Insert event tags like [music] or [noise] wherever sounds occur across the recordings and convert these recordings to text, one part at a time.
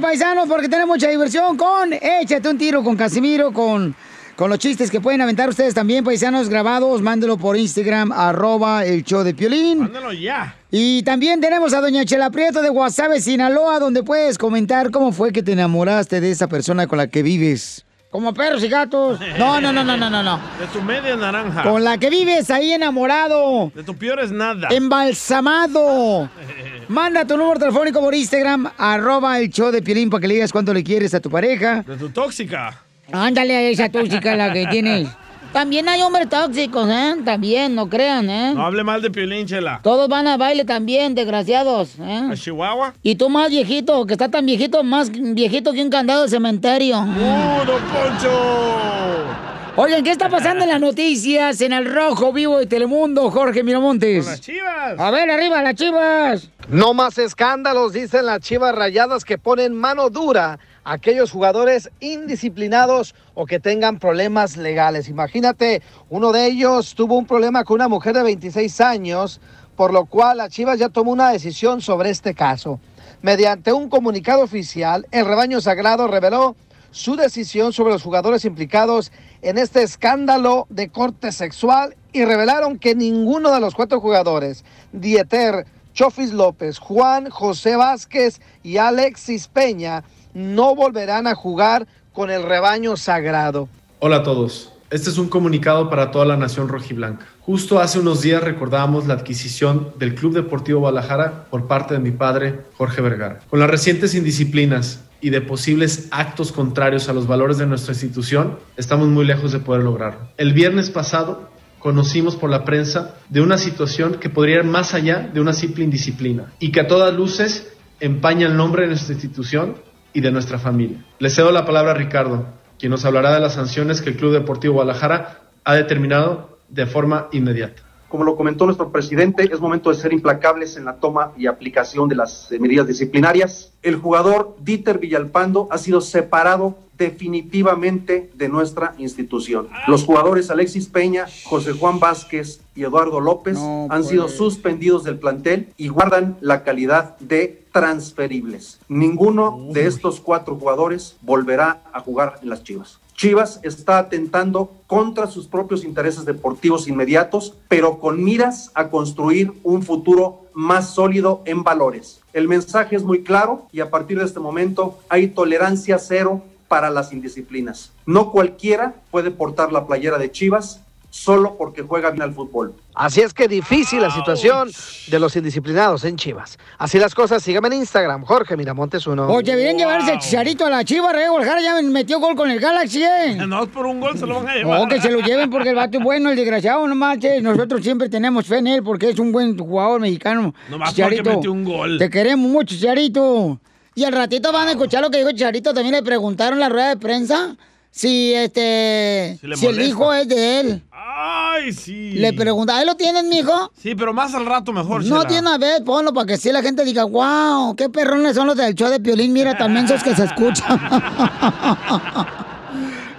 Paisanos, porque tenemos mucha diversión con Échate un tiro con Casimiro, con, con los chistes que pueden aventar ustedes también, paisanos grabados. Mándelo por Instagram, arroba el show de Piolín. Mándalo ya. Y también tenemos a Doña Chela Prieto de Guasave, Sinaloa, donde puedes comentar cómo fue que te enamoraste de esa persona con la que vives. Como perros y gatos. [laughs] No, no, no, no, no, no, no. De tu media naranja. Con la que vives ahí enamorado. De tu peor es nada. Embalsamado. [laughs] Manda tu número telefónico por Instagram, arroba el show de Piolín para que le digas cuánto le quieres a tu pareja. De tu tóxica. Ándale a esa tóxica la que tienes. [laughs] También hay hombres tóxicos, ¿eh? También, no crean, ¿eh? No hable mal de Piolín, Chela. Todos van a baile también, desgraciados, ¿eh? ¿A Chihuahua? Y tú más viejito, que está tan viejito, más viejito que un candado de cementerio. ¡Uh, don Poncho! Oigan, ¿qué está pasando en las noticias en el Rojo Vivo de Telemundo, Jorge Miramontes? Con las chivas. A ver, arriba, las chivas. No más escándalos, dicen las chivas rayadas que ponen mano dura aquellos jugadores indisciplinados o que tengan problemas legales. Imagínate, uno de ellos tuvo un problema con una mujer de 26 años, por lo cual la Chivas ya tomó una decisión sobre este caso. Mediante un comunicado oficial, el rebaño sagrado reveló su decisión sobre los jugadores implicados en este escándalo de corte sexual y revelaron que ninguno de los cuatro jugadores, Dieter, Chofis López, Juan José Vázquez y Alexis Peña, no volverán a jugar con el rebaño sagrado. Hola a todos. Este es un comunicado para toda la nación rojiblanca. Justo hace unos días recordábamos la adquisición del Club Deportivo Guadalajara por parte de mi padre, Jorge Vergara. Con las recientes indisciplinas y de posibles actos contrarios a los valores de nuestra institución, estamos muy lejos de poder lograrlo. El viernes pasado conocimos por la prensa de una situación que podría ir más allá de una simple indisciplina y que a todas luces empaña el nombre de nuestra institución y de nuestra familia. Le cedo la palabra a Ricardo, quien nos hablará de las sanciones que el Club Deportivo Guadalajara ha determinado de forma inmediata. Como lo comentó nuestro presidente, es momento de ser implacables en la toma y aplicación de las eh, medidas disciplinarias. El jugador Dieter Villalpando ha sido separado definitivamente de nuestra institución. Los jugadores Alexis Peña, José Juan Vázquez y Eduardo López No, han sido suspendidos del plantel y guardan la calidad de transferibles. Ninguno de estos cuatro jugadores volverá a jugar en las Chivas. Chivas está atentando contra sus propios intereses deportivos inmediatos, pero con miras a construir un futuro más sólido en valores. El mensaje es muy claro y a partir de este momento hay tolerancia cero para las indisciplinas. No cualquiera puede portar la playera de Chivas solo porque juega bien al fútbol. Así es que difícil la situación de los indisciplinados en Chivas. Así las cosas, síganme en Instagram, Jorge Miramontes uno. Oye, deberían llevarse el chicharito a la chiva, Rey Guadalajara ya metió gol con el Galaxy, ¿eh? [laughs] No es por un gol, se lo van a llevar. No, que se lo lleven porque el vato es bueno, el desgraciado, no manches. Nosotros siempre tenemos fe en él porque es un buen jugador mexicano. Nomás porque metió un gol. Te queremos mucho, Chicharito. Y al ratito van a escuchar lo que dijo Chicharito. También le preguntaron en la rueda de prensa si este Si si el hijo es de él. Ay, sí. Le pregunta, ¿ahí lo tienes, mijo? Sí, pero más al rato mejor, No Chela. tiene una vez, ponlo para que sí la gente diga, wow, qué perrones son los del show de Piolín, mira también esos que se escuchan. [laughs]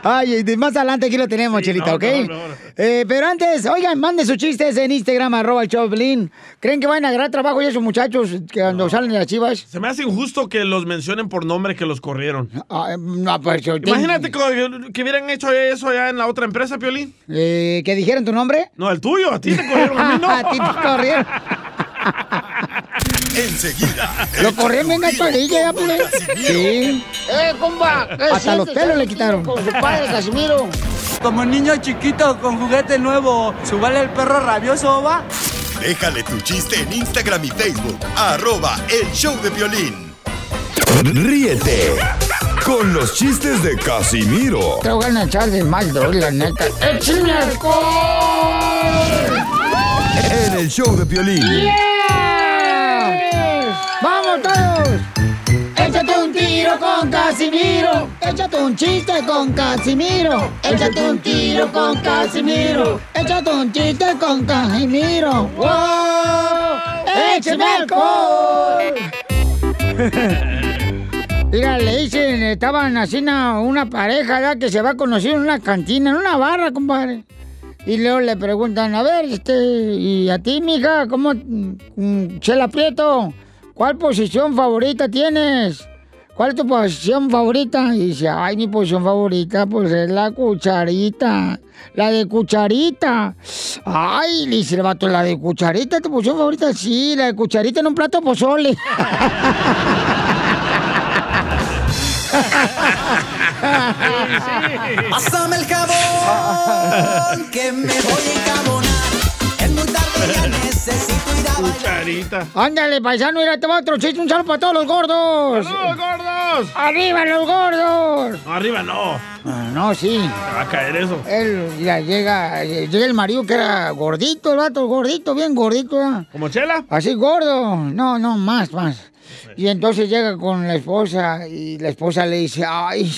Ay, de- más adelante aquí lo tenemos, Chelita, no, ¿ok? no, no, no. Eh, pero antes, oigan, manden sus chistes en Instagram, arroba el Piolín. ¿Creen que van a agarrar trabajo ya esos muchachos que cuando salen de las chivas? Se me hace injusto que los mencionen por nombre que los corrieron. Ah, no, pues, Imagínate que, que hubieran hecho eso allá en la otra empresa, Piolín. Eh, ¿Que dijeran tu nombre? No, el tuyo, a ti te corrieron, a mí no. [laughs] A ti te corrieron. [laughs] Enseguida. Lo corrieron bien gachadilla, ya, pues. Sí. ¡Eh, compa! ¿qué Hasta los pelos le ¿Sabes quitaron. Con su padre, Casimiro. Como niño chiquito con juguete nuevo, ¿subale el perro rabioso, va? Déjale tu chiste en Instagram y Facebook. Arroba el show de violín. Ríete con los chistes de Casimiro Te voy a echar de mal, doy, la neta. ¡Échame alcohol! en el show de violín. ¡Vamos todos! Échate un tiro con Casimiro. Échate un chiste con Casimiro. Échate un tiro con Casimiro. Échate un chiste con Casimiro. ¡Wow! ¡Échame alcohol! [laughs] Mira, le dicen, estaban así una, una pareja ¿verdad? que se va a conocer en una cantina, en una barra, compadre. Y luego le preguntan, a ver, este, y a ti, mija, ¿cómo, mm, Chela Prieto, cuál posición favorita tienes? ¿cuál es tu posición favorita? Y dice, ay, mi posición favorita, pues es la cucharita. La de cucharita. Ay, le dice el vato, la de cucharita, tu posición favorita, sí, la de cucharita en un plato pozole. [laughs] Pásame el jabón, que me voy a encabonar. Es muy tarde, ya necesito ir a bailar. Cucharita. Ándale, paisano, mira, te va otro chiste, un saludo para todos los gordos. ¡Saludos, gordos! ¡Arriba los gordos! No, arriba no. Ah, no, sí. Se va a caer eso. Él ya llega, llega el marido que era gordito, el vato, gordito, bien gordito. ¿verdad? ¿Como Chela? Así gordo. No, no, más, más. Y entonces llega con la esposa y la esposa le dice, ay,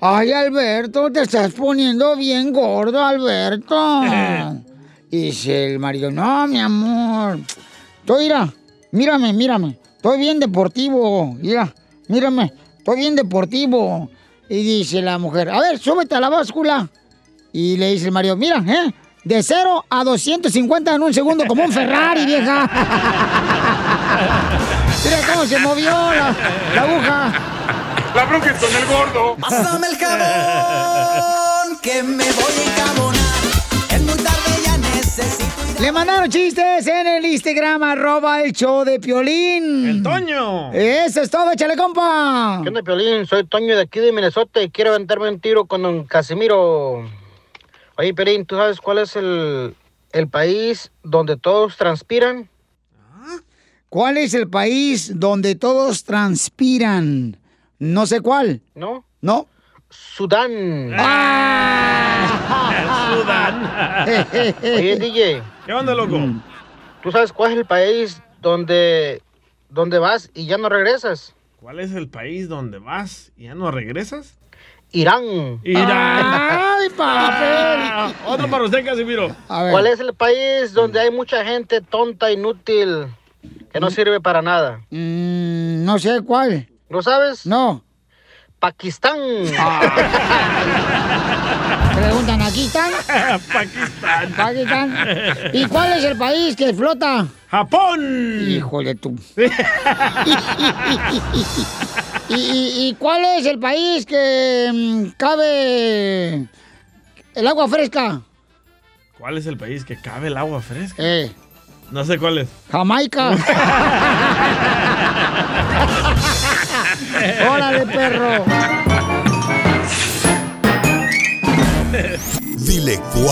ay, Alberto, te estás poniendo bien gordo, Alberto. [laughs] y dice el marido, no, mi amor, estoy, mira, mírame, mírame, estoy bien deportivo, mira, mírame, estoy bien deportivo. Y dice la mujer, a ver, súbete a la báscula. Y le dice el marido, mira, ¿eh? De 0 a 250 en un segundo, como un Ferrari, vieja. [laughs] Mira cómo se movió la, la aguja. La bronca es con el gordo. Pásame el jabón, que me voy a encabonar. Le mandaron chistes en el Instagram, arroba el show de Piolín. El Toño. Eso es todo, échale, compa. ¿Qué onda, Piolín? Soy Toño de aquí de Minnesota y quiero aventarme un tiro con don Casimiro. Oye, Piolín, ¿tú sabes cuál es el, el país donde todos transpiran? ¿Cuál es el país donde todos transpiran? No sé cuál. ¿No? ¿No? Sudán. El Sudán. [laughs] Oye, DJ, ¿Qué onda, loco? ¿tú sabes cuál es el país donde, donde vas y ya no regresas? ¿Cuál es el país donde vas y ya no regresas? Irán. Irán. [laughs] ¡Ay, papel! Ah, Otro para usted, Casimiro. A ver. ¿Cuál es el país donde hay mucha gente tonta, inútil, que no sirve para nada? Mm, no sé cuál. ¿Lo sabes? No. Pakistán. [laughs] Preguntan, ¿aquí están? [laughs] Pakistán. Pakistán. ¿Y cuál es el país que flota? Japón. Híjole tú. [laughs] ¿Y, y, y cuál es el país que mm, cabe el agua fresca? ¿Cuál es el país que cabe el agua fresca? Eh, No sé cuál es. Jamaica. [laughs] Órale, perro.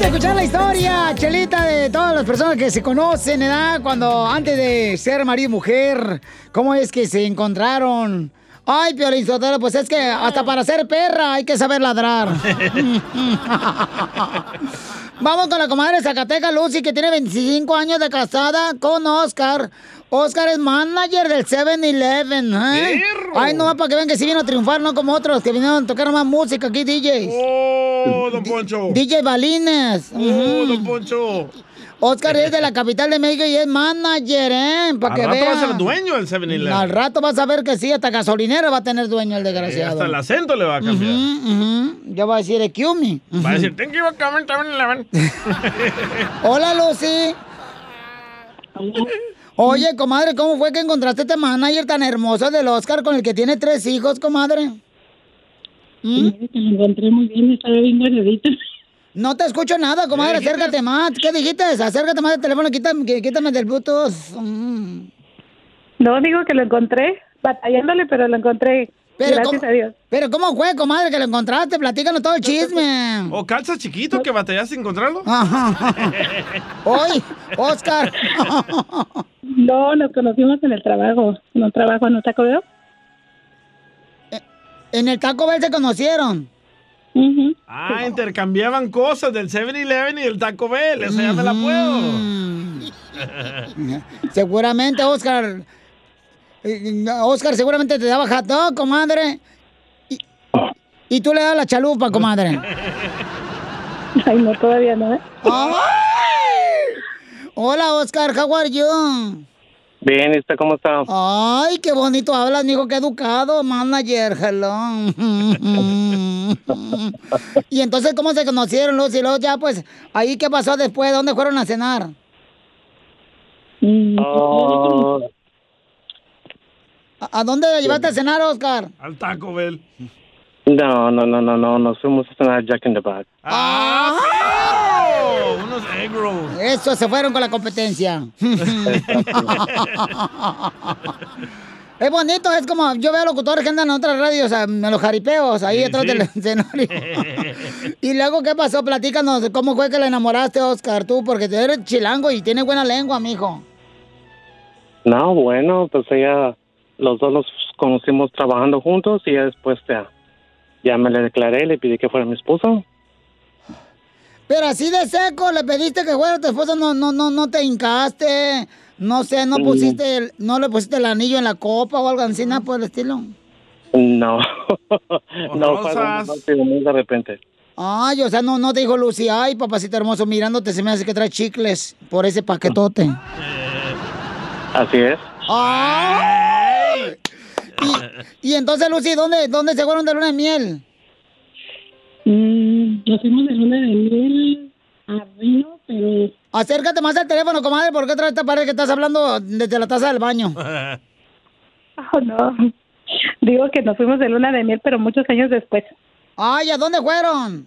Escuchar la historia, Chelita, de todas las personas que se conocen, ¿verdad? Cuando antes de ser marido y mujer, ¿cómo es que se encontraron? Ay, Piolín Sotelo, pues es que hasta para ser perra hay que saber ladrar. [laughs] Vamos con la comadre Zacateca Lucy, que tiene 25 años de casada con Oscar. Oscar es manager del 7-Eleven, ¿eh? Ay, no, para que vean que sí vino a triunfar, no como otros que vinieron a tocar más música aquí, DJs. ¡Oh, don Poncho! DJ Balines. ¡Oh, don Poncho! Oscar es de la capital de México y es manager, ¿eh? Para Al que rato va a ser dueño del 7-Eleven. Al rato vas a ver que sí, hasta gasolinera va a tener dueño el Eh, desgraciado. Hasta el acento le va a cambiar. Ujú, ujú. Ya va a decir excuse me. Va a decir, thank you for coming, 7-Eleven. [laughs] Hola, Lucy. Oye, comadre, ¿cómo fue que encontraste este manager tan hermoso del Oscar con el que tiene tres hijos, comadre? ¿Mm? Te lo encontré muy bien, estaba bien guardadito. No te escucho nada, comadre, ¿Qué dijiste? acércate más. ¿Qué dijiste? Acércate más del teléfono, quítame, quítame del Bluetooth. Mm. No, digo que lo encontré, batallándole, pero lo encontré. Pero Gracias ¿cómo- a Dios. Pero ¿cómo fue, comadre, que lo encontraste? Platícanos todo el chisme. ¿O calza chiquito que batallaste a encontrarlo? [laughs] Hoy, Oscar. No, nos conocimos en el trabajo, en un trabajo en un taco Bell. en el Taco Bell se conocieron. Ah, intercambiaban cosas del 7-Eleven y del Taco Bell. Esa ya me la puedo. [laughs] Seguramente, Oscar. eh, Oscar seguramente te daba hot dog, comadre. Y, y tú le das la chalupa, comadre. [laughs] Ay, no, todavía no, ¿eh? Hola, Oscar, how are you? Bien, ¿y usted cómo está? Ay, qué bonito hablas, mijo, qué educado, manager, hello. [laughs] y entonces, ¿cómo se conocieron, Lucy? Y luego ya, pues, ahí, ¿qué pasó después? ¿Dónde fueron a cenar? Oh, ¿A, a dónde la llevaste a cenar, Oscar? Al Taco Bell. no, no, no, no, no, nos fuimos a cenar Jack in the Box. ¡Ah! Unos egg rolls. Eso, se fueron con la competencia. [laughs] Es bonito, es como, yo veo locutores que andan en otras radios, en los jaripeos, ahí Sí, detrás sí. del escenario. [laughs] y luego, ¿qué pasó? Platícanos, ¿cómo fue que le enamoraste, Oscar, tú? Porque tú eres chilango y tienes buena lengua, mijo. No, bueno, pues ella, los dos nos conocimos trabajando juntos y ya después ya, ya me le declaré, le pedí que fuera mi esposa. Pero así de seco, le pediste que fuera tu esposa, no, no, no, no te hincaste, no sé, no pusiste, el- no le pusiste el anillo en la copa o algo así, nada por el estilo. No, [laughs] no, fue muy de repente. Ay, o sea, no, no te dijo Lucy, ay, papacito hermoso, mirándote se me hace que trae chicles por ese paquetote. [laughs] Así es. ¡Ay! Y, y entonces, Lucy, ¿dónde, ¿dónde se fueron de luna de miel? Mm, nos fuimos de luna de miel a Reno, pero Acércate más al teléfono, comadre, porque otra vez te parece que estás hablando desde la taza del baño. [laughs] Oh, no. Digo que nos fuimos de luna de miel, pero muchos años después. Ay, ¿a dónde fueron?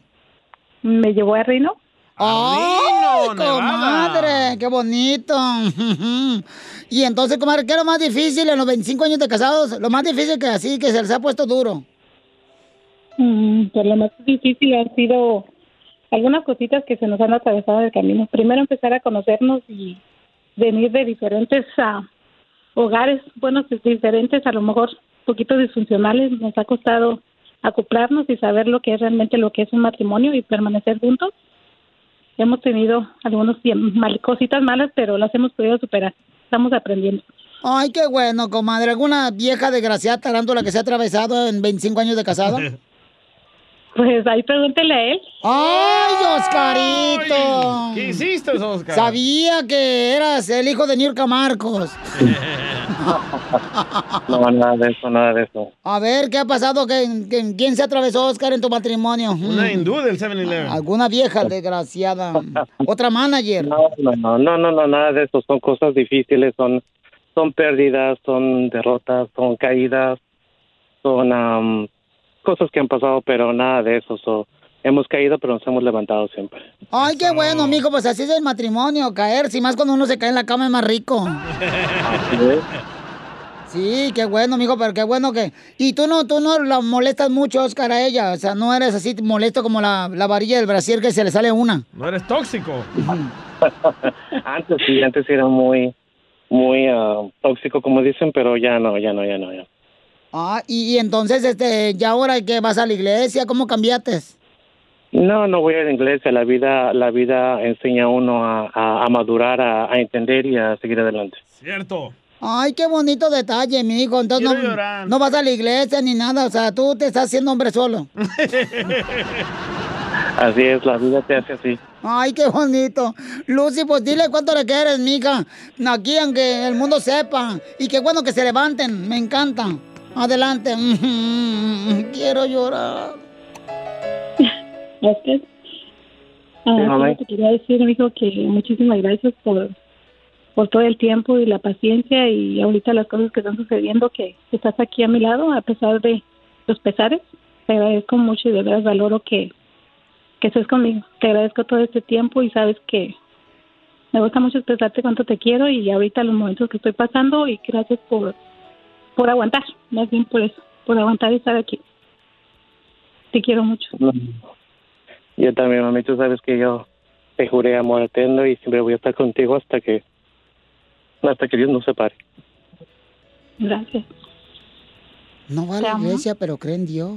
Me llevó a Reno. ¡Ay, Nevada. comadre! ¡Qué bonito! [laughs] y entonces, comadre, ¿qué es lo más difícil en los 25 años de casados? Lo más difícil que así, que se les ha puesto duro. Mm, pues lo más difícil han sido algunas cositas que se nos han atravesado en el camino. Primero empezar a conocernos y venir de diferentes ah, hogares, bueno, diferentes, a lo mejor poquito disfuncionales. Nos ha costado acoplarnos y saber lo que es realmente lo que es un matrimonio y permanecer juntos. Hemos tenido mal- cositas malas, pero las hemos podido superar. Estamos aprendiendo. Ay, qué bueno, comadre. ¿Alguna vieja desgraciada tarántula que se ha atravesado en 25 años de casado? [laughs] Pues ahí pregúntele a él. ¡Ay, Oscarito! ¿Qué hiciste, Oscar? Sabía que eras el hijo de Niurka Marcos. [laughs] No, nada de eso, nada de eso. A ver, ¿qué ha pasado? ¿Qué- qué- ¿Quién se atravesó, Oscar, en tu matrimonio? Una hindú del 7-Eleven. Alguna vieja desgraciada. [laughs] Otra manager. No, no, no, no, no, no, nada de eso. Son cosas difíciles, son, son pérdidas, son derrotas, son caídas, son am, cosas que han pasado, pero nada de eso. So, hemos caído, pero nos hemos levantado siempre. Ay, qué bueno, mijo. Pues así es el matrimonio, caerse. Y más cuando uno se cae en la cama es más rico. Sí, qué bueno, mijo, pero qué bueno que... Y tú no, tú no la molestas mucho, Oscar, a ella. O sea, no eres así molesto como la, la varilla del brasier que se le sale una. No eres tóxico. [laughs] antes sí, antes era muy, muy ah, tóxico, como dicen, pero ya no, ya no, ya no, ya. Ah, y, y entonces, este, ya ahora que vas a la iglesia, ¿cómo cambiaste? No, no voy a la iglesia. La vida, la vida enseña a uno a, a- a madurar, a, a entender y a seguir adelante. Cierto. Ay, qué bonito detalle, mi hijo. Entonces no, no vas a la iglesia ni nada. O sea, tú te estás haciendo hombre solo. [laughs] Así es, la vida te hace así. Ay, qué bonito. Lucy, pues dile cuánto le quieres, mija. Aquí, aunque el mundo sepa. Y qué bueno que se levanten. Me encanta. Adelante. Quiero llorar. [laughs] Gracias. Ah, te quería decir, mijo, que muchísimas gracias por, por todo el tiempo y la paciencia y ahorita las cosas que están sucediendo, que estás aquí a mi lado a pesar de los pesares. Te agradezco mucho y de verdad valoro que, que estés conmigo. Te agradezco todo este tiempo y sabes que me gusta mucho expresarte cuánto te quiero y ahorita los momentos que estoy pasando y gracias por, por aguantar, más bien por eso, por aguantar y estar aquí. Te quiero mucho. Yo también, mami, tú sabes que yo te juré amor eterno y siempre voy a estar contigo hasta que hasta que Dios nos separe. Gracias. No va a la iglesia, pero cree en Dios.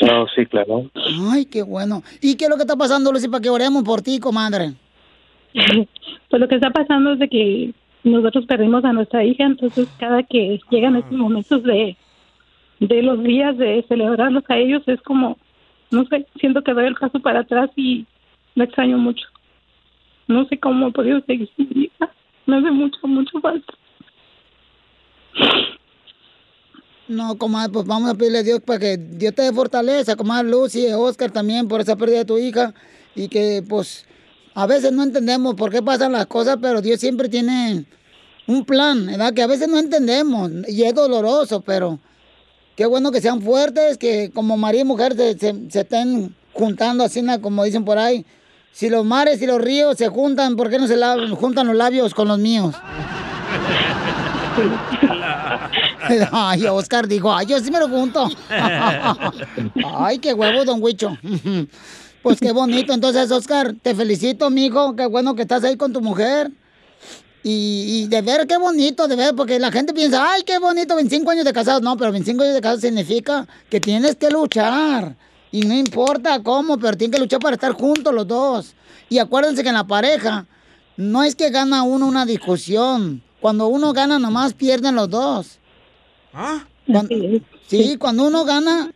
No, sí, claro. Ay, qué bueno. ¿Y qué es lo que está pasando, Lucy, para que oremos por ti, comadre? [laughs] Pues lo que está pasando es de que nosotros perdimos a nuestra hija, entonces cada que llegan estos momentos de, de los días de celebrarlos a ellos es como no sé, siento que doy el paso para atrás y me extraño mucho. No sé cómo he podido seguir sin hija. Me hace mucho, mucho falta. No, comadre, pues vamos a pedirle a Dios para que Dios te dé fortaleza, comadre Lucy, Oscar también por esa pérdida de tu hija. Y que, pues, a veces no entendemos por qué pasan las cosas, pero Dios siempre tiene un plan, ¿verdad? Que a veces no entendemos y es doloroso, pero qué bueno que sean fuertes, que como marido y mujer se, se- se estén juntando así, como dicen por ahí. Si los mares y los ríos se juntan, ¿por qué no se la- juntan los labios con los míos? [laughs] Ay, Oscar dijo, ay, yo sí me lo junto. [laughs] Ay, qué huevo, don Huicho. [laughs] Pues qué bonito. Entonces, Oscar, te felicito, mijo. Qué bueno que estás ahí con tu mujer. Y, y de ver qué bonito, de ver, porque la gente piensa, ay, qué bonito, 25 años de casados. No, pero 25 años de casados significa que tienes que luchar. Y no importa cómo, pero tienen que luchar para estar juntos los dos. Y acuérdense que en la pareja no es que gana uno una discusión. Cuando uno gana, nomás pierden los dos. ¿Ah? Cuando- sí, cuando uno gana,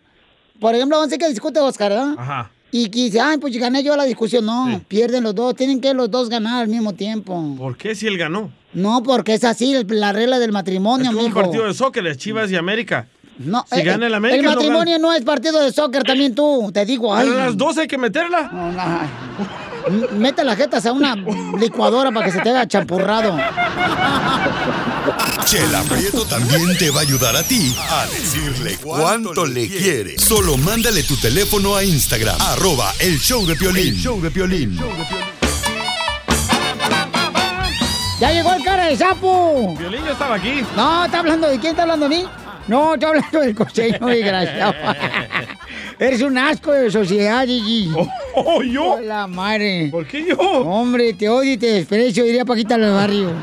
por ejemplo, vamos a decir que discute Oscar, ¿verdad? Ajá. Y dice, ay, pues gané yo la discusión. No, pierden los dos. Tienen que los dos ganar al mismo tiempo. ¿Por qué si él ganó? No, porque es así la regla del matrimonio, Es como un partido de es Chivas y América. No, si eh, gana el eh, América, El matrimonio no, es partido de soccer también tú, te digo. Ay, Pero a las 12 hay que meterla. No, Mete las jetas a una licuadora para que se te haga champurrado. Chela Prieto también te va a ayudar a ti a decirle cuánto le quiere. Solo mándale tu teléfono a Instagram, arroba el show de Piolín. El show de Piolín. ¡Ya llegó el cara de sapo! Violín ya estaba aquí. No, ¿está hablando de quién? ¿Está hablando de mí? No, está hablando del costeño, desgraciado. [laughs] Eres un asco de sociedad, Gigi. Oh, ¿yo? La madre. ¿Por qué yo? Hombre, te odio y te desprecio, diría Paquita del barrio. [laughs]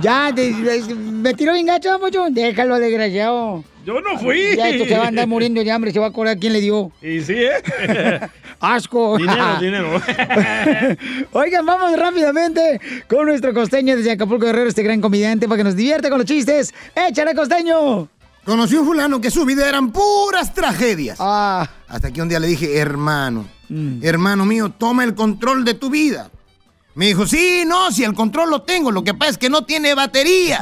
Ya, te- te- me tiró bien gacho. Déjalo, desgraciado. Yo no fui. Ya esto se va a andar muriendo de hambre, se va a acordar quién le dio. Y sí, ¿eh? [laughs] Asco. dinero, [laughs] dinero. [laughs] Oigan, vamos rápidamente con nuestro costeño desde Acapulco Guerrero, este gran comediante, para que nos divierte con los chistes. ¡Échale, costeño! Conocí un fulano que su vida eran puras tragedias. Ah. Hasta que un día le dije, hermano, hermano mío, toma el control de tu vida. Me dijo, sí, no, si el control lo tengo, lo que pasa es que no tiene batería.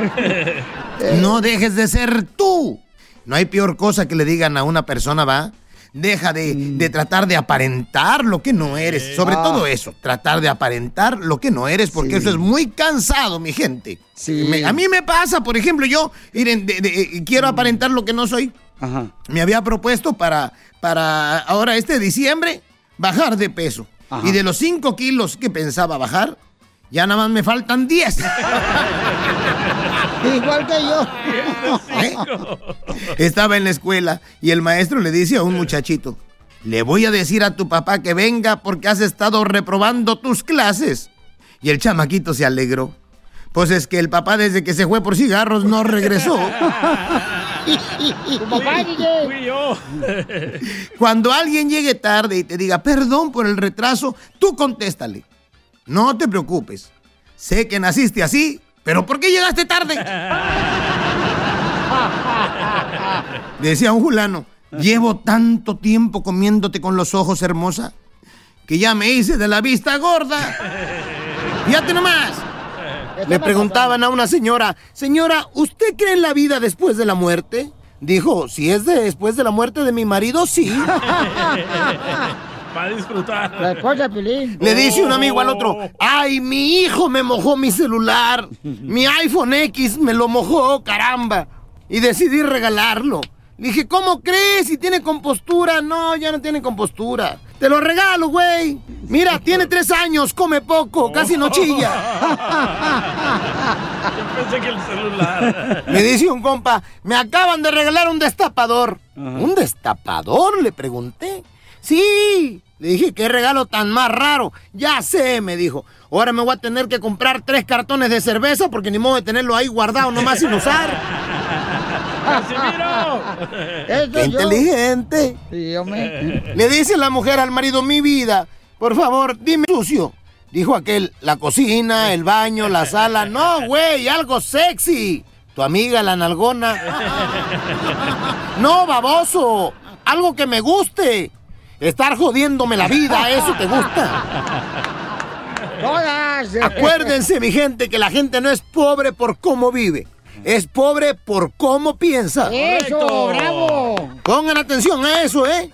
[laughs] no dejes de ser tú. No hay peor cosa que le digan a una persona, va. Deja de, de tratar de aparentar lo que no eres. Sobre Ah. todo eso, tratar de aparentar lo que no eres, porque eso es muy cansado, mi gente. Me- a mí me pasa, por ejemplo, yo miren, de- de- eh, quiero aparentar lo que no soy. Me había propuesto para, para ahora este diciembre bajar de peso. Y de los 5 kilos que pensaba bajar, ya nada más me faltan 10. [laughs] Igual que yo. Estaba en la escuela y el maestro le dice a un muchachito, le voy a decir a tu papá que venga porque has estado reprobando tus clases. Y el chamaquito se alegró. Pues es que el papá desde que se fue por cigarros no regresó. Tu papá, DJ. Fui yo. Cuando alguien llegue tarde y te diga perdón por el retraso, tú contéstale. No te preocupes. Sé que naciste así, pero ¿por qué llegaste tarde? Decía un fulano, llevo tanto tiempo comiéndote con los ojos, hermosa, que ya me hice de la vista gorda. Fíjate nomás. Le preguntaban a una señora, señora, ¿usted cree en la vida después de la muerte? Dijo, si es de- después de la muerte de mi marido, sí. Para disfrutar. La esposa de Piolín. Le dice un amigo al otro, ay, mi hijo me mojó mi celular, mi iPhone X me lo mojó, caramba, y decidí regalarlo. Le dije, ¿cómo crees? Si tiene compostura. No, ya no tiene compostura. Te lo regalo, güey. Mira, tiene tres años, come poco, casi no chilla. [laughs] Yo pensé que el celular. Me dice un compa, me acaban de regalar un destapador. ¿Un destapador? Le pregunté. Sí. Le dije, qué regalo tan más raro. Ya sé, me dijo. Ahora me voy a tener que comprar tres cartones de cerveza porque ni modo de tenerlo ahí guardado nomás sin usar. Eso ¡Qué yo. inteligente! Sí, hombre. [laughs] Le dice la mujer al marido, mi vida, por favor, dime sucio. Dijo aquel, la cocina, el baño, la sala. No, güey, algo sexy. tu amiga la nalgona. [laughs] No, baboso. Algo que me guste. Estar jodiéndome la vida, eso te gusta. Todas. Acuérdense, mi gente, que la gente no es pobre por cómo vive. Es pobre por cómo piensa. Eso, bravo. Pongan atención a eso, ¿eh?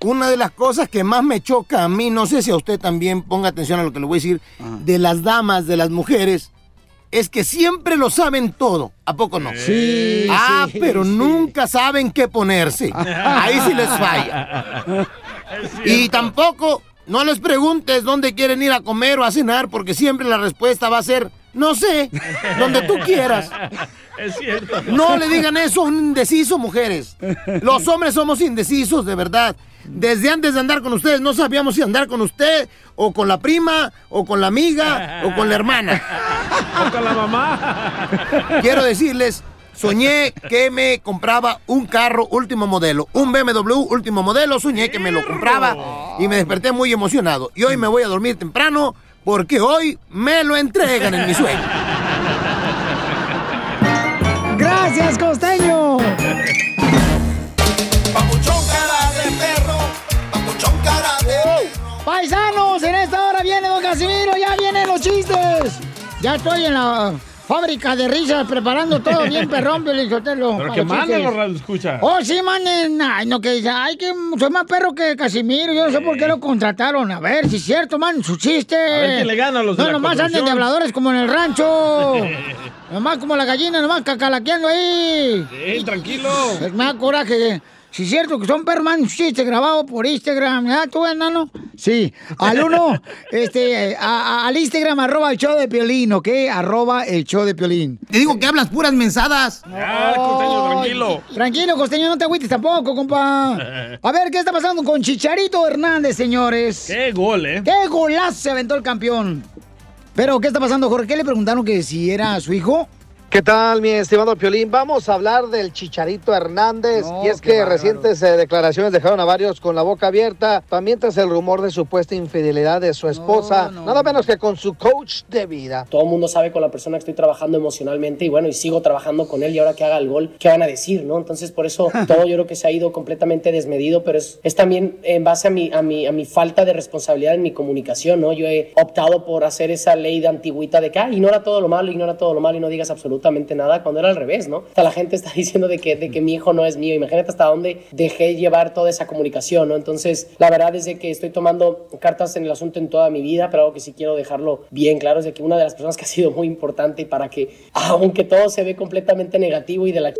Una de las cosas que más me choca a mí, no sé si a usted también ponga atención a lo que le voy a decir, de las damas, de las mujeres, es que siempre lo saben todo. ¿A poco no? Sí, Ah, sí, pero sí. nunca saben qué ponerse. [laughs] Ahí sí les falla. Y tampoco no les preguntes dónde quieren ir a comer o a cenar, porque siempre la respuesta va a ser, no sé, donde tú quieras. [laughs] Es cierto. No le digan eso a un indeciso, mujeres. Los hombres somos indecisos, de verdad. Desde antes de andar con ustedes no sabíamos si andar con usted, o con la prima, o con la amiga, o con la hermana. [laughs] O con la mamá. Quiero decirles, soñé que me compraba un carro último modelo, un BMW último modelo, soñé que me lo compraba y me desperté muy emocionado. Y hoy me voy a dormir temprano porque hoy me lo entregan en mi sueño. Gracias, costeño. Paisanos, en esta hora viene don Casimiro, ya vienen los chistes. Ya estoy en la fábrica de risas preparando todo bien perrón, Piolichotelo. Pero que manden los radioescuchas. Oh, sí, manden. Ay, no, que dice, ay, que soy más perro que Casimiro. Yo no sé por qué lo contrataron. A ver, si es cierto, man, su chiste. A ver quién le gana a los de No, la nomás anden de habladores como en el rancho. [laughs] nomás como la gallina, nomás cacalaqueando ahí. Ey, tranquilo. Pues me da coraje. Si es cierto que son perros, un chiste grabado por Instagram. ¿Ah, tú, enano? Sí. Al uno, [laughs] este, a- a- al Instagram, arroba el show de Piolín, ¿ok? Arroba el show de Piolín. Te digo que hablas puras mensadas. Ah, costeño, tranquilo. Tranquilo, costeño, no te agüites tampoco, compa. [laughs] A ver, ¿qué está pasando con Chicharito Hernández, señores? Qué gol, ¿eh? ¡Qué golazo se aventó el campeón! Pero, ¿qué está pasando, Jorge? ¿Qué le preguntaron que si era su hijo? ¿Qué tal, mi estimado Piolín? Vamos a hablar del Chicharito Hernández. No, y es que bárbaro. recientes eh, declaraciones dejaron a varios con la boca abierta, también tras el rumor de supuesta infidelidad de su esposa, nada menos que con su coach de vida. Todo el mundo sabe con la persona que estoy trabajando emocionalmente y bueno, y sigo trabajando con él y ahora que haga el gol, ¿qué van a decir, no? Entonces por eso [laughs] todo yo creo que se ha ido completamente desmedido, pero es, es también en base a mi, a, mi, a mi falta de responsabilidad en mi comunicación, ¿no? Yo he optado por hacer esa ley de antigüita de que, ah, ignora todo lo malo, ignora todo lo malo y no digas absolutamente nada, cuando era al revés, ¿no? Hasta la gente está [laughs] diciendo de que, de que mi hijo no es mío, imagínate hasta dónde dejé llevar toda esa comunicación, ¿no? Entonces, la verdad es de que estoy tomando cartas en el asunto en toda mi vida, pero algo que sí quiero dejarlo bien claro es de que una de las personas que ha sido muy importante para que, [laughs] aunque todo se ve completamente negativo y de la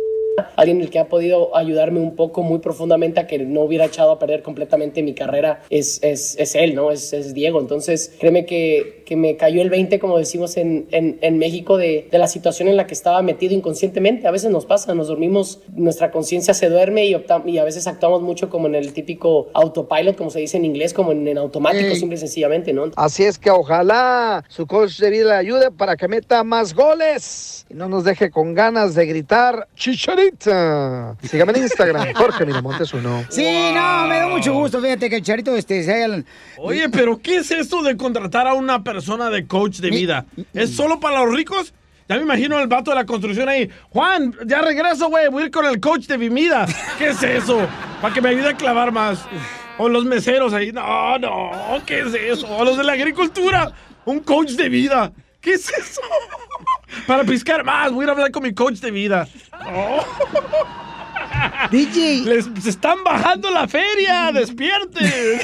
alguien el que ha podido ayudarme un poco muy profundamente a que no hubiera echado a perder completamente mi carrera es, es, es él, ¿no? Es, es Diego. Entonces, créeme que, que me cayó el 20, como decimos en, en, en México, de, de la situación en la que estaba metido inconscientemente. A veces nos pasa, nos dormimos, nuestra conciencia se duerme y, opta- y a veces actuamos mucho como en el típico autopilot, como se dice en inglés, como en, en automático, Ey. simple y sencillamente, ¿no? Así es que ojalá su coach de vida le ayude para que meta más goles y no nos deje con ganas de gritar Sígame en Instagram, Jorge Miramontes uno. Sí, no, me da mucho gusto, fíjate que el Charito este, se haya... Oye, pero ¿qué es esto de contratar a una persona de coach de vida? ¿Es solo para los ricos? Ya me imagino el vato de la construcción ahí. Juan, ya regreso, güey. Voy a ir con el coach de mi vida. ¿Qué es eso? Para que me ayude a clavar más. O los meseros ahí. No, no. ¿Qué es eso? O los de la agricultura. Un coach de vida. ¿Qué es eso? [laughs] Para piscar más. Voy a ir a hablar con mi coach de vida. No. [laughs] [laughs] DJ. Les se están bajando la feria. [laughs] Despierte. [laughs]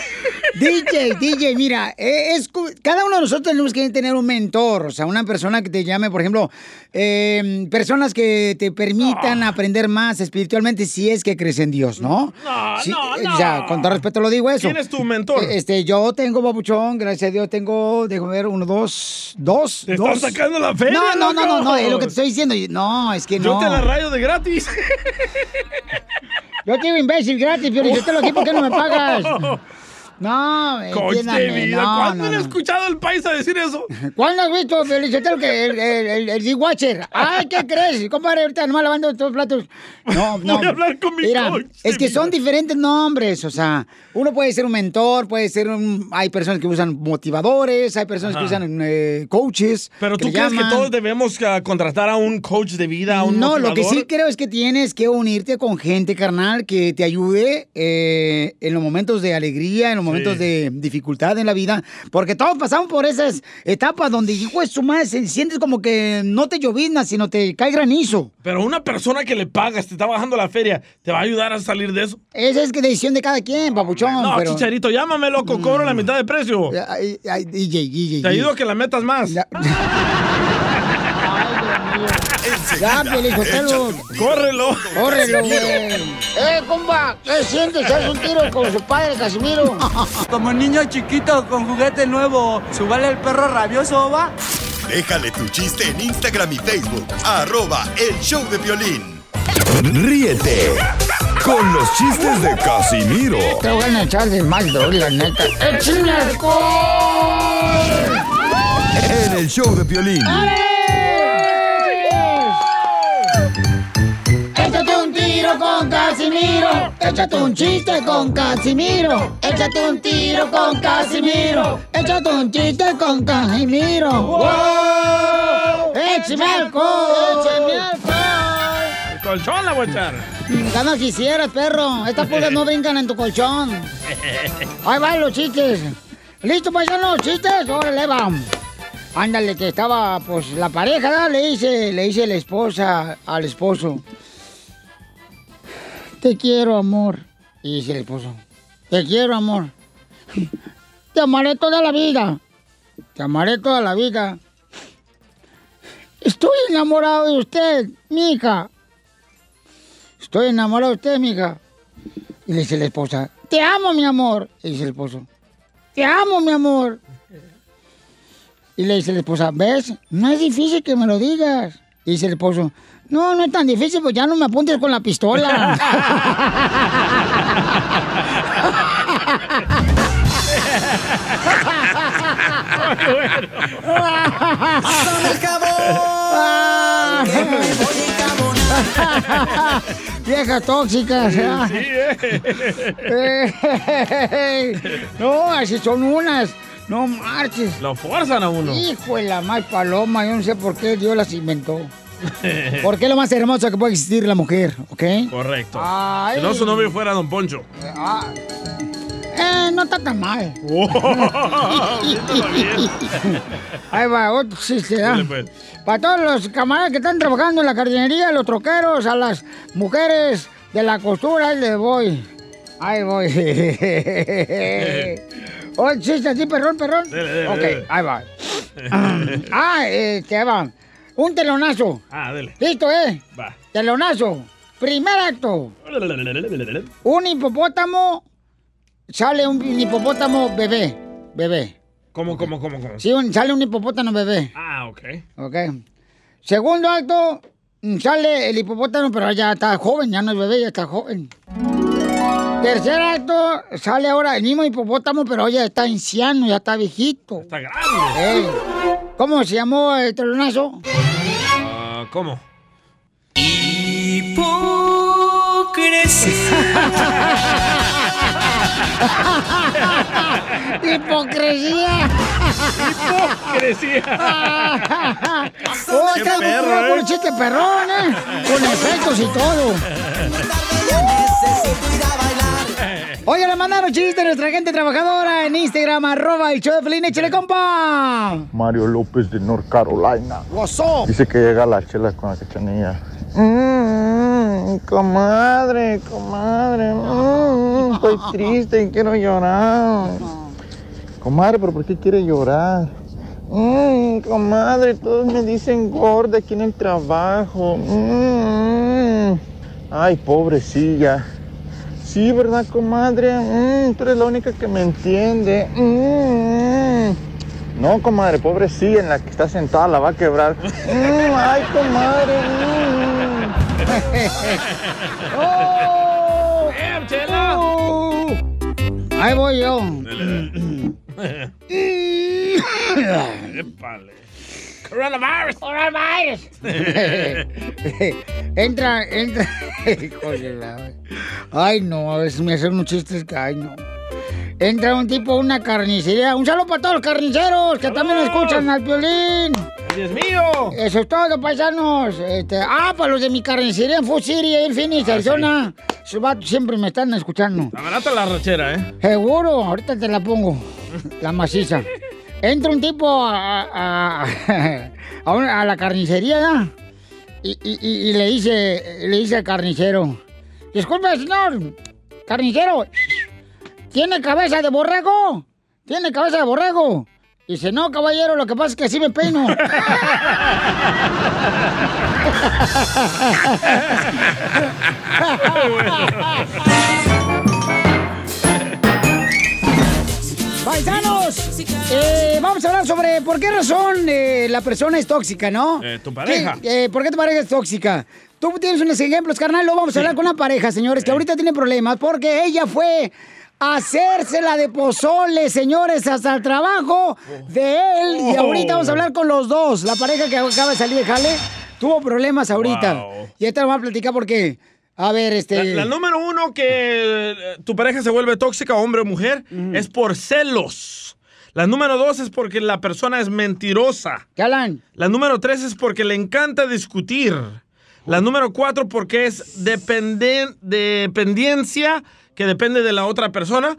DJ, DJ, mira, eh, es, cada uno de nosotros tenemos que tener un mentor, o sea, una persona que te llame, por ejemplo, eh, personas que te permitan aprender más espiritualmente si es que crees en Dios, ¿no? No, no, eh, no. O sea, con todo respeto lo digo eso. ¿Quién es tu mentor? Eh, Este, yo tengo, babuchón, gracias a Dios, tengo, déjame ver, uno, dos, dos, Te dos. están sacando la feria, No, no, no, no, no, es lo que te estoy diciendo. No, es que Yo no. te la rayo de gratis. Yo te digo imbécil gratis, pero yo te lo aquí, ¿por qué no me pagas? [laughs] No, Coach de vida. no, ¿Cuándo no, escuchado el país a decir eso? [laughs] ¿Cuándo has visto, Felicitero, que el, el, el, el D-Watcher? Ay, ¿qué crees? Compadre, ahorita nomás lavando todos los platos. No, [laughs] no. Voy a hablar con mi Mira, coach es que son diferentes nombres, o sea, uno puede ser un mentor, puede ser un... Hay personas que usan motivadores, hay personas que usan eh, coaches. Pero tú crees que todos debemos ah, contratar a un coach de vida, a un No, lo que sí creo es que tienes que unirte con gente, carnal, que te ayude eh, en los momentos de alegría, en los momentos Sí. de dificultad en la vida, porque todos pasamos por esas etapas donde, hijo de su madre, se sientes como que no te llovizna, sino te cae granizo. Pero una persona que le pagas, te está bajando la feria, ¿te va a ayudar a salir de eso? Esa es que decisión de cada quien, papuchón. No, pero... chicharito, llámame, loco, cobro la mitad de precio. Ay, ay, DJ, DJ. Te ayudo a que la metas más. [laughs] Ya, Pielichotelo. Córrelo. Córrelo, güey. Eh, compa, ¿qué sientes? ¿Haz un tiro con su padre, Casimiro? [laughs] Como niño chiquito con juguete nuevo, ¿subale el perro rabioso, va? Déjale tu chiste en Instagram y Facebook. Arroba el show de violín. Ríete con los chistes de Casimiro Te voy a echar de mal, doy, la neta. ¡Échame alcohol! en el show de violín. Échate Casimiro. Échate un chiste con Casimiro. Échate un tiro con Casimiro. Échate un chiste con Casimiro. ¡Wow! ¡Échame alcohol! ¡Échame alcohol! El colchón la voy a echar. Gana quisieras, perro. Estas pulgas no brincan en tu colchón. [laughs] Ahí van los chistes. ¿Listo, paisanos? ¿Chistes? Órale, va. Ándale, que estaba, pues, la pareja, ¿verdad? Le dice, le dice la esposa al esposo. Te quiero, amor. Y dice el esposo. Te quiero, amor. [laughs] Te amaré toda la vida. Te amaré toda la vida. Estoy enamorado de usted, mija. Estoy enamorado de usted, mija. Y le dice la esposa, te amo, mi amor. Y dice el esposo, te amo, mi amor. Y le dice la esposa, ¿ves? No es difícil que me lo digas. Y dice el esposo, no, no es tan difícil, pues ya no me apuntes con la pistola. Pásame el jabón, que me voy a encabonar. Viejas tóxicas. ¿eh? no, así son unas. No marches. Lo forzan a uno. Hijo de la más paloma, yo no sé por qué Dios las inventó. [laughs] Porque es lo más hermoso que puede existir la mujer, ¿ok? Correcto. Ay. Si no, su novio fuera Don Poncho. Ah. Eh, no está tan mal. [laughs] Viéndolo bien. [laughs] Ahí va, otro chiste, ¿ah? Dale, pues. Para todos los camaradas que están trabajando en la jardinería, los troqueros, a las mujeres de la costura, ahí les voy. Ahí voy. Otro chiste así, perrón, perrón. Dele, dele, ok, dele. ahí va. ah, este, ahí va. Un telonazo. Ah, dele. Listo, ¿eh? Va. Telonazo. Primer acto. Un hipopótamo. Sale un hipopótamo bebé. Bebé. ¿Cómo, cómo, cómo, cómo? Sí, un- sale un hipopótamo bebé. Ah, ok. Ok. Segundo acto, mm, sale el hipopótamo, pero ya está joven, ya no es bebé, ya está joven. Tercer acto, sale ahora el mismo hipopótamo, pero ya está anciano, ya está viejito. Está grande. ¿Cómo se llamó el telonazo? Ah, ¿Cómo? [laughs] ¡Hipocresía! ¡Hipocresía! [laughs] ¡Oh, Qué está muy perro, bueno, ¿eh? con un chiste perrón, eh! Con efectos y todo. [laughs] Oye, le mandaron chistes a nuestra gente trabajadora en Instagram, arroba el show de Pelín, échale compa. Mario López de North Carolina. What's up? Dice que llega la chela con la cachanilla. Mm, comadre, comadre, mm, estoy [laughs] triste y quiero llorar. Comadre, pero ¿por qué quiere llorar? Mm, comadre, todos me dicen gorda aquí en el trabajo. Mm, ay, pobrecilla. Sí, ¿verdad, comadre? Mm, tú eres la única que me entiende. Mm. No, comadre, pobrecilla, en la que está sentada la va a quebrar. Mm, ay, comadre. ¡Oh! [laughs] ¡Eh, chela! Ahí voy yo. Épale. Coronavirus. [laughs] Coronavirus. [laughs] entra, entra. [laughs] La- Ay, no, a veces me hacen unos chistes que, ay, no. Entra un tipo a una carnicería. Un saludo para todos los carniceros que también escuchan al violín. ¡Dios mío! Eso es todo, paisanos. Este, ah, para los de mi carnicería en Food City, en Phoenix, Arizona. Vatos siempre me están escuchando. Está barata la rachera, ¿eh? Seguro, ahorita te la pongo. La maciza. [laughs] Entra un tipo a, a, a [laughs] una- a la carnicería, ¿ya? Y- y- y le dice, le dice al carnicero, disculpe, señor, carnicero, ¿tiene cabeza de borrego? ¿Tiene cabeza de borrego? Dice, no, caballero, lo que pasa es que así me peino. [laughs] [laughs] Paisanos, eh, vamos a hablar sobre por qué razón eh, la persona es tóxica, ¿no? Eh, tu pareja. ¿Qué- eh, ¿Por qué tu pareja es tóxica? Tú tienes unos ejemplos, carnal. Luego vamos a hablar con una pareja, señores, que ahorita tiene problemas porque ella fue a hacérsela de pozole, señores, hasta el trabajo de él. Y ahorita vamos a hablar con los dos. La pareja que acaba de salir de jale tuvo problemas ahorita. Wow. Y ahorita vamos a platicar por qué. A ver, este... La, la número uno que eh, tu pareja se vuelve tóxica, hombre o mujer, es por celos. La número dos es porque la persona es mentirosa. ¿Qué hablan? La número tres es porque le encanta discutir. La número cuatro porque es dependen- dependencia que depende de la otra persona.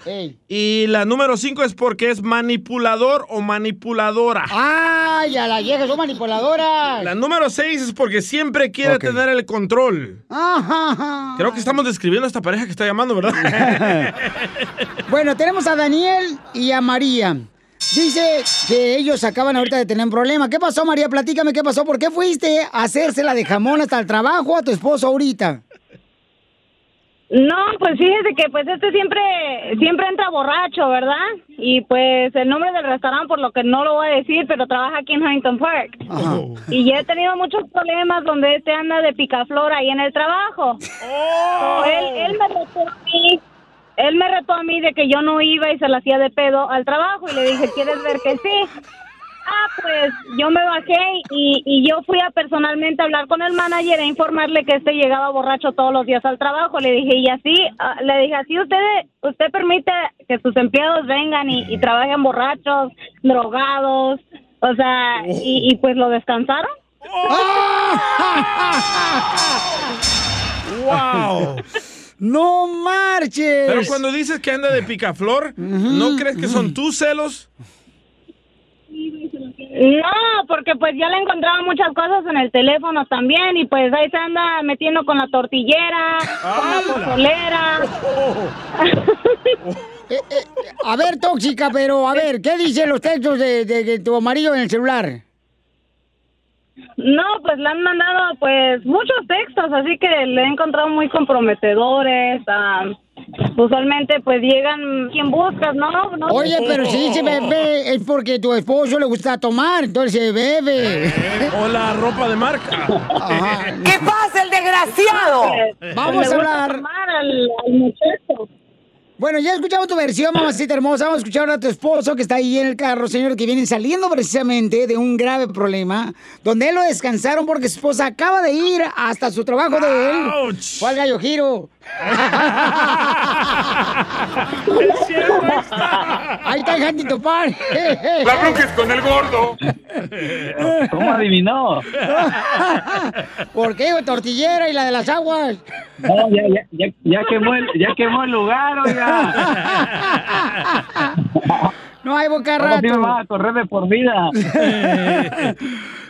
Y la número cinco es porque es manipulador o manipuladora. ¡Ay, a la vieja son manipuladoras! La número seis es porque siempre quiere tener el control. Ajá. Creo que estamos describiendo a esta pareja que está llamando, ¿verdad? [laughs] [laughs] Bueno, tenemos a Daniel y a María. Dice que ellos acaban ahorita de tener un problema. ¿Qué pasó, María? Platícame qué pasó. ¿Por qué fuiste a hacérsela de jamón hasta el trabajo a tu esposo ahorita? No, pues fíjese que pues este siempre siempre entra borracho, ¿verdad? Y pues el nombre del restaurante por lo que no lo voy a decir, pero trabaja aquí en Huntington Park. Y ya he tenido muchos problemas donde este anda de picaflor ahí en el trabajo. So, él, él me retó a mí, él me retó a mí de que yo no iba y se la hacía de pedo al trabajo y le dije, ¿quieres ver que sí? Ah, pues yo me bajé y, y yo fui a personalmente hablar con el manager e informarle que este llegaba borracho todos los días al trabajo. Le dije, y así, ah, le dije, así usted, usted permite que sus empleados vengan y, y trabajen borrachos, drogados, o sea, y, y pues lo descansaron. [laughs] ¡Wow! [laughs] ¡No marches! Pero cuando dices que anda de picaflor, ¿no crees que son tus celos? No, porque pues ya le encontraba muchas cosas en el teléfono también y pues ahí se anda metiendo con la tortillera, con la pozolera. [laughs] Eh, A ver, tóxica, pero a ver, ¿qué dicen los textos de, de- de tu amarillo en el celular? No, pues le han mandado pues muchos textos, así que le he encontrado muy comprometedores. ah, usualmente pues llegan quien buscas, ¿no? no Oye, pero si dice bebé es porque tu esposo le gusta tomar, entonces bebe. O la ropa de marca. ¿Qué pasa, el desgraciado? Vamos a gusta hablar. tomar al, al muchacho. Bueno, ya escuchamos tu versión, mamacita hermosa. Vamos a escuchar a tu esposo que está ahí en el carro, señor, que viene saliendo precisamente de un grave problema, donde él lo descansaron porque su esposa acaba de ir hasta su trabajo de él. Fue al gallo giro. Ahí está el Huntington Park. La bronca es con el gordo. ¿Cómo adivinó? ¿Por qué? Tortillera y la de las aguas. No, ya, ya, ya, ya quemó el, ya quemó el lugar, oiga. [laughs] No hay boca rato. van a correr de por vida. [laughs]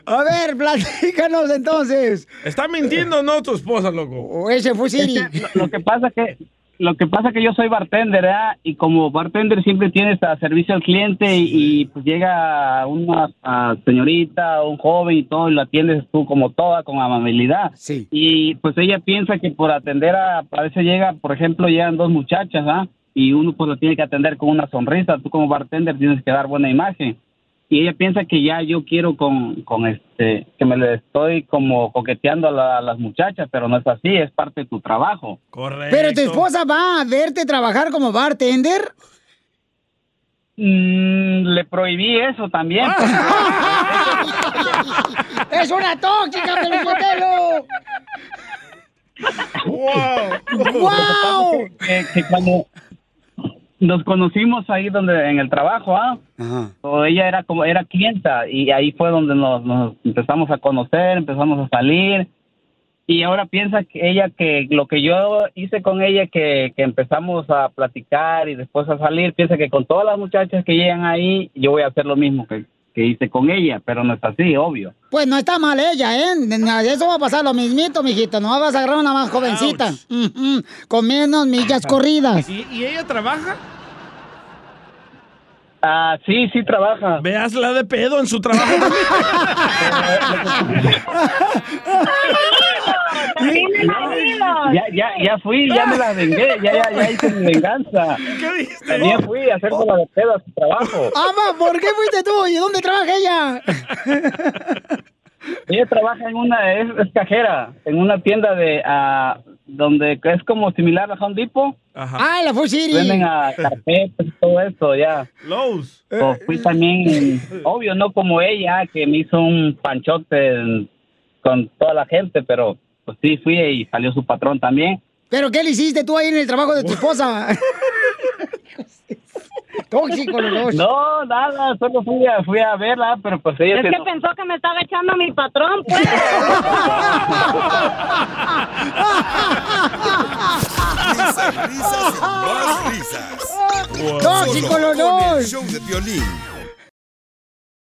A ver, platícanos entonces. Está mintiendo, ¿no? Tu esposa, loco. O ese fue Siri. Es que lo, lo que pasa que lo que pasa que yo soy bartender, ¿verdad? Y como bartender siempre tienes a servicio al cliente y, y, pues llega una a señorita, un joven y todo y lo atiendes tú como toda con amabilidad. Sí. Y pues ella piensa que por atender a a veces llega, por ejemplo, llegan dos muchachas, ¿ah? Y uno pues lo tiene que atender con una sonrisa, tú como bartender tienes que dar buena imagen. Y ella piensa que ya yo quiero con, con este, que me le estoy como coqueteando a, la- a las muchachas, pero no es así, es parte de tu trabajo. Correcto. Pero tu esposa va a verte trabajar como bartender. Mm, le prohibí eso también. [laughs] ¡Es una tóxica, Pelizotelo! ¡Wow! ¡Wow! Que, que cuando nos conocimos ahí donde en el trabajo, ¿ah? O ella era como era clienta y ahí fue donde nos, nos empezamos a conocer, empezamos a salir. Y ahora piensa que ella que lo que yo hice con ella que, que empezamos a platicar y después a salir, piensa que con todas las muchachas que llegan ahí yo voy a hacer lo mismo. Que, que hice con ella, pero no es así, obvio. Pues no está mal ella, ¿eh? Eso va a pasar lo mismito, mijito. No vas a agarrar una más jovencita. Ujú, Con menos millas [laughs] corridas. ¿Y, y ella trabaja? Ah, sí, sí trabaja. Veas la de pedo en su trabajo. Ya, ya, ya fui, ya me la vengué, ya, ya, ya hice mi venganza. ¿Qué dijiste? También fui a hacer la de pedo a su trabajo. Ama, ¿por qué fuiste tú? ¿Y dónde trabaja ella? Ella trabaja en una, es, es cajera, en una tienda de, ah, donde es como similar a Home Depot. Ah, la City. Venden a carpetas y todo eso, ya. Lowe's. O fui también, obvio, no como ella, que me hizo un panchote en- con toda la gente, pero pues sí fui y salió su patrón también. ¿Pero qué le hiciste tú ahí en el trabajo de tu esposa? [laughs] [laughs] Tóxico los dos. No, nada, solo fui a, fui a verla, pero pues ella Es se que pensó que me estaba echando a mi patrón, pues. Risas, risas más risas. Tóxico Solo los con el dos. show de Piolín.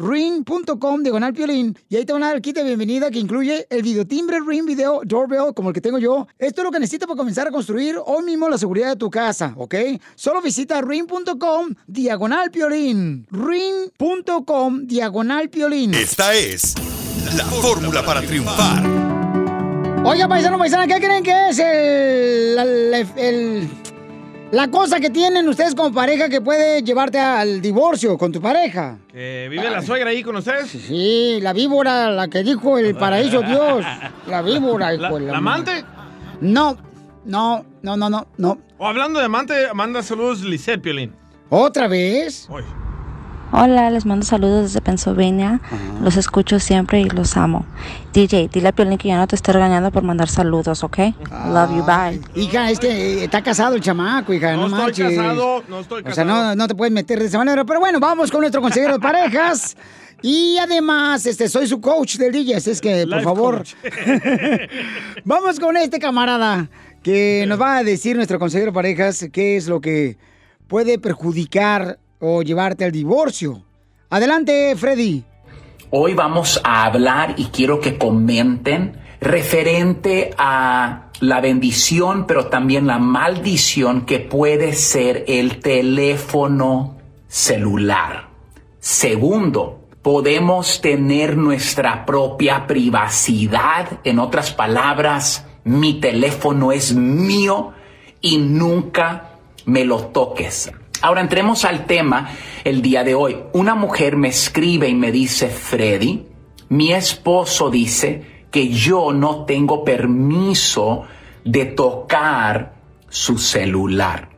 ring.com diagonal piolín y ahí te van a dar el kit de bienvenida que incluye el videotimbre Ring Video Doorbell como el que tengo yo. Esto es lo que necesitas para comenzar a construir hoy mismo la seguridad de tu casa, ¿ok? Solo visita ring.com diagonal piolín. ring.com diagonal piolín. Esta es la fórmula para triunfar. Oiga, paisano, paisana, ¿qué creen que es el, el- el- la cosa que tienen ustedes como pareja que puede llevarte al divorcio con tu pareja? Vive la suegra ahí con ustedes. Sí, la víbora, la que dijo el paraíso Dios. La víbora, [laughs] hijo ¿La, de la amante? No, no, no, no, no, no. O hablando de amante, manda saludos Lisette Piolín. ¿Otra vez? Hola, les mando saludos desde Pennsylvania. Los escucho siempre y los amo. DJ, dile a Piolín que ya no te esté regañando por mandar saludos, ¿ok? Love you, bye. Hija, es que eh, está casado el chamaco, hija, no, No estoy casado, no estoy O sea, no, no te puedes meter de esa manera. Pero bueno, vamos con nuestro consejero de parejas. [laughs] Y además, este, soy su coach del DJ, así es que, por Life favor, [laughs] vamos con este camarada que nos va a decir nuestro consejero de parejas qué es lo que puede perjudicar o llevarte al divorcio. Adelante, Freddy. Hoy vamos a hablar y quiero que comenten referente a la bendición, pero también la maldición que puede ser el teléfono celular. Segundo, podemos tener nuestra propia privacidad. En otras palabras, mi teléfono es mío y nunca me lo toques. Ahora entremos al tema el día de hoy. Una mujer me escribe y me dice, Freddy, mi esposo dice que yo no tengo permiso de tocar su celular.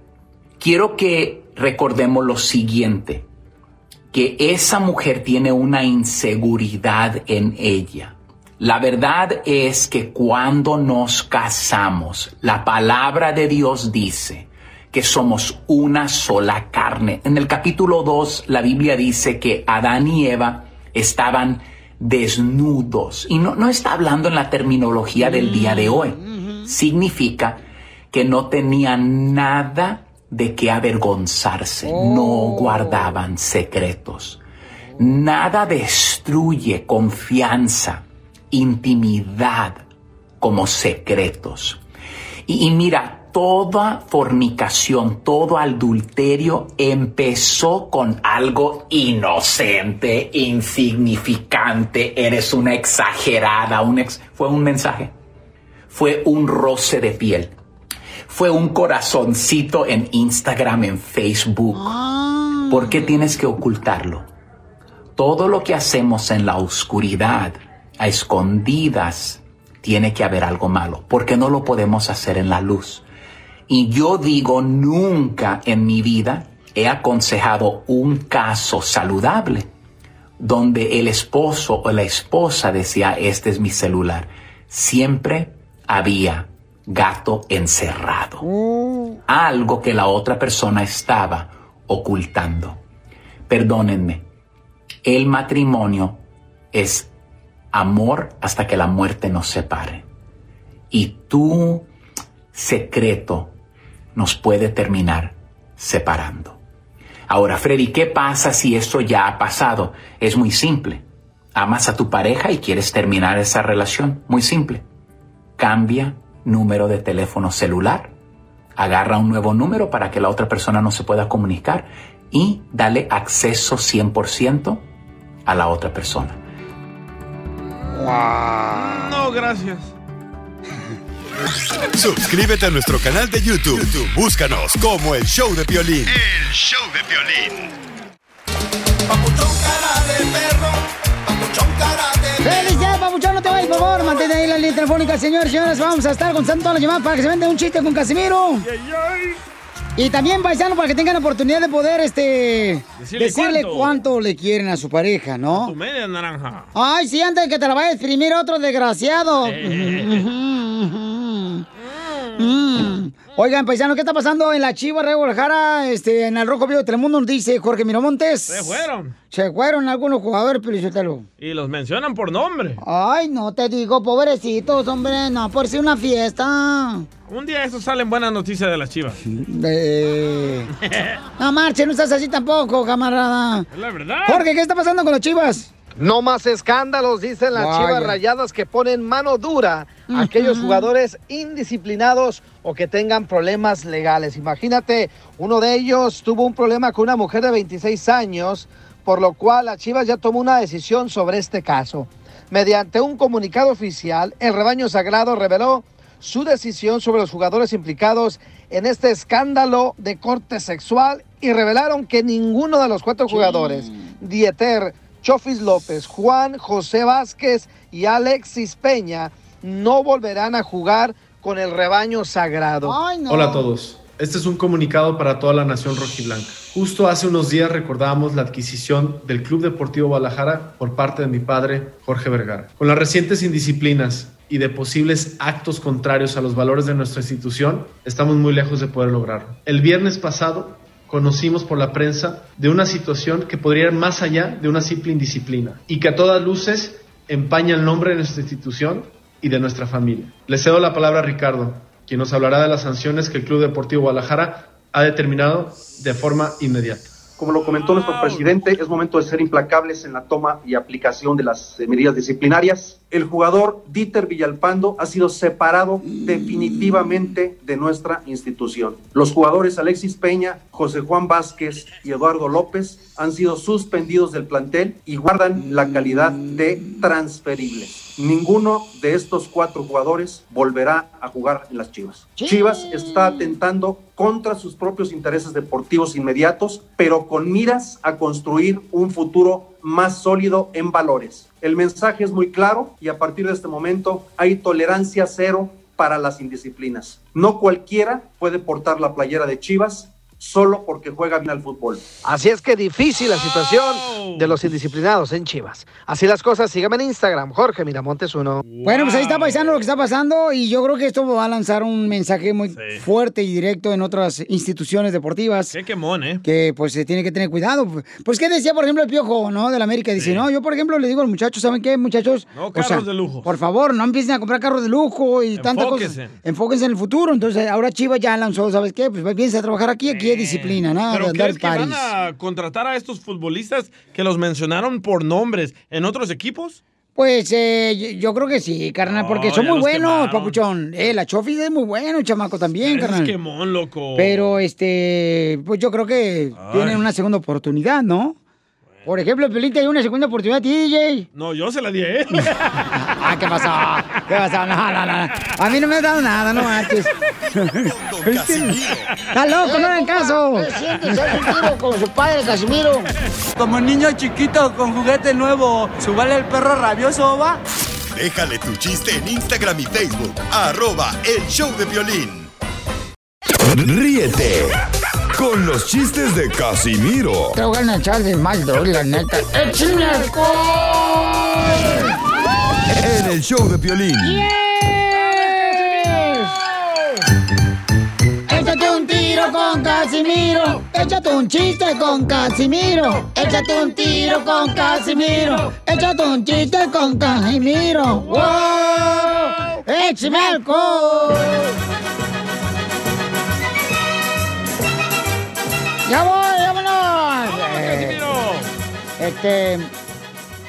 Quiero que recordemos lo siguiente, que esa mujer tiene una inseguridad en ella. La verdad es que cuando nos casamos, la palabra de Dios dice que somos una sola carne. En el capítulo 2, la Biblia dice que Adán y Eva estaban desnudos. Y no, no está hablando en la terminología del día de hoy. Significa que no tenían nada de qué avergonzarse, no guardaban secretos. Nada destruye confianza, intimidad como secretos. Y, y mira, toda fornicación, todo adulterio empezó con algo inocente, insignificante, eres una exagerada, un ex- fue un mensaje, fue un roce de piel, fue un corazoncito en Instagram, en Facebook. ¿Por qué tienes que ocultarlo? Todo lo que hacemos en la oscuridad, a escondidas, tiene que haber algo malo, porque no lo podemos hacer en la luz. Y yo digo, nunca en mi vida he aconsejado un caso saludable donde el esposo o la esposa decía, este es mi celular. Siempre había gato encerrado. Algo que la otra persona estaba ocultando. Perdónenme, el matrimonio es amor hasta que la muerte nos separe. Y tu secreto nos puede terminar separando. Ahora, Freddy, ¿qué pasa si esto ya ha pasado? Es muy simple. Amas a tu pareja y quieres terminar esa relación. Muy simple. Cambia número de teléfono celular. Agarra un nuevo número para que la otra persona no se pueda comunicar y dale acceso 100% a la otra persona. No, gracias. [laughs] Suscríbete a nuestro canal de YouTube. YouTube, Búscanos como el show de violín. El show de violín. ¡Felicidades, papuchón! No te vayas, por favor. Mantén ahí la línea telefónica, señores y señoras. Vamos a estar contestando todas las llamadas para que se venda un chiste con Casimiro. Y también, paisano, para que tengan la oportunidad de poder, este... Decirle Decirle, cuánto. cuánto. le quieren a su pareja, ¿no? Tu media naranja. Ay, sí, antes de que te la vaya a exprimir otro desgraciado. [laughs] Mm. Oigan, paisano, ¿qué está pasando en la Chiva de Guadalajara? Este, en el Rojo Vivo de Telemundo nos dice Jorge Miramontes. Se fueron. Se fueron algunos jugadores, Pelichotelo. Y los mencionan por nombre. Ay, no te digo, pobrecitos, hombre, no, por si una fiesta. Un día estos salen buenas noticias de las chivas. Eh, [laughs] No marche, no estás así tampoco, camarada. Es la verdad. Jorge, ¿qué está pasando con los chivas? No más escándalos, dicen las Vaya. chivas rayadas que ponen mano dura a aquellos jugadores indisciplinados o que tengan problemas legales. Imagínate, uno de ellos tuvo un problema con una mujer de 26 años, por lo cual la Chivas ya tomó una decisión sobre este caso. Mediante un comunicado oficial, el rebaño sagrado reveló su decisión sobre los jugadores implicados en este escándalo de corte sexual y revelaron que ninguno de los cuatro jugadores, Dieter, Chofis López, Juan José Vázquez y Alexis Peña, no volverán a jugar con el rebaño sagrado. Hola a todos. Este es un comunicado para toda la nación rojiblanca. Justo hace unos días recordábamos la adquisición del Club Deportivo Guadalajara por parte de mi padre, Jorge Vergara. Con las recientes indisciplinas y de posibles actos contrarios a los valores de nuestra institución, estamos muy lejos de poder lograrlo. El viernes pasado conocimos por la prensa de una situación que podría ir más allá de una simple indisciplina y que a todas luces empaña el nombre de nuestra institución y de nuestra familia. Le cedo la palabra a Ricardo, quien nos hablará de las sanciones que el Club Deportivo Guadalajara ha determinado de forma inmediata. Como lo comentó nuestro presidente, es momento de ser implacables en la toma y aplicación de las eh, medidas disciplinarias. El jugador Dieter Villalpando ha sido separado definitivamente de nuestra institución. Los jugadores Alexis Peña, José Juan Vázquez y Eduardo López han sido suspendidos del plantel y guardan la calidad de transferibles. Ninguno de estos cuatro jugadores volverá a jugar en las Chivas. Chivas está atentando contra sus propios intereses deportivos inmediatos, pero con miras a construir un futuro más sólido en valores. El mensaje es muy claro y a partir de este momento hay tolerancia cero para las indisciplinas. No cualquiera puede portar la playera de Chivas solo porque juega bien al fútbol. Así es que difícil la situación de los indisciplinados en Chivas. Así las cosas, síganme en Instagram, Jorge Miramontes uno. Bueno, pues ahí está paisano lo que está pasando y yo creo que esto va a lanzar un mensaje muy fuerte y directo en otras instituciones deportivas. Qué quemón, ¿eh? Que pues se tiene que tener cuidado. Pues qué decía, por ejemplo, el Piojo, ¿no? De la América. Dice, no, yo por ejemplo le digo a los muchachos, ¿saben qué, muchachos? No O carros sea, de lujo. Por favor, no empiecen a comprar carros de lujo y tantas cosas. Enfóquense. Enfóquense en el futuro. Entonces ahora Chivas ya lanzó, ¿sabes qué? Pues piensa a trabajar aquí, aquí disciplina, nada de ¿Pero andar crees que van paris. a contratar a estos futbolistas que los mencionaron por nombres en otros equipos? Pues eh, yo- yo creo que sí, carnal, porque son muy buenos, quemaron. papuchón. Eh, la Chofis es muy bueno, chamaco, también, Ese es carnal. quemón, loco. Pero, este, pues yo creo que tienen una segunda oportunidad, ¿no? Por ejemplo, Pelín te dio una segunda oportunidad a ti, DJ. No, yo se la di a él. [laughs] ah, ¿qué pasó? ¿Qué pasó? No, no, no. A mí no me has dado nada, no marches. Está loco, no hagan caso. ¿Qué sientes? ¿Haz un tiro con su padre, Casimiro? Como niño chiquito con juguete nuevo, ¿subale el perro rabioso, va? Déjale tu chiste en Instagram y Facebook. Arroba El Show de Violín. Ríete con los chistes de Casimiro Te voy a echar de mal, la neta. ¡Échame alcohol! En el show de Violín. Échate un tiro con Casimiro. Échate un chiste con Casimiro. Échate un tiro con Casimiro. Échate un chiste con Casimiro. ¡Wow! ¡Échame alcohol! ¡Ya voy, vámonos! Eh, Este.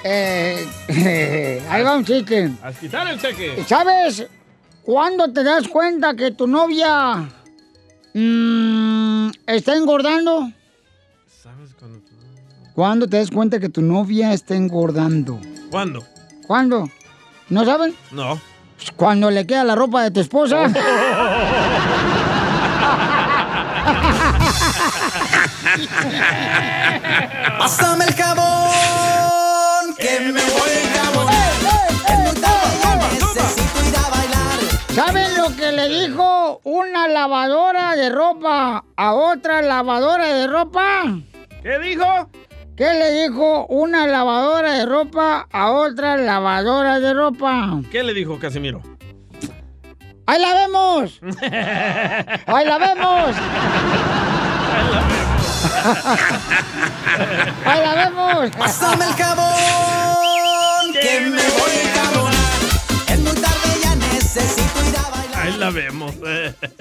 Eh, [laughs] ahí va un chiste. A quitar el cheque. ¿Sabes cuándo te das cuenta que tu novia mm, está engordando? ¿Sabes cuándo? ¿Cuándo te das cuenta que tu novia está engordando? ¿Cuándo? ¿Cuándo? ¿No saben? No. Pues Cuando le queda la ropa de tu esposa. [laughs] Pásame el jabón, que me voy a enjabonar. Es muy tarde, ya necesito ir a bailar. ¿Saben lo que le dijo una lavadora de ropa a otra lavadora de ropa? ¿Qué dijo? ¿Qué le dijo una lavadora de ropa a otra lavadora de ropa? ¿Qué le dijo Casimiro? ¡Ahí la vemos! [laughs] ¡Ahí la vemos! [laughs] ¡Ahí la vemos! Pásame el jabón, que me voy a. Es muy tarde, ya necesito ir a bailar. Ahí la vemos.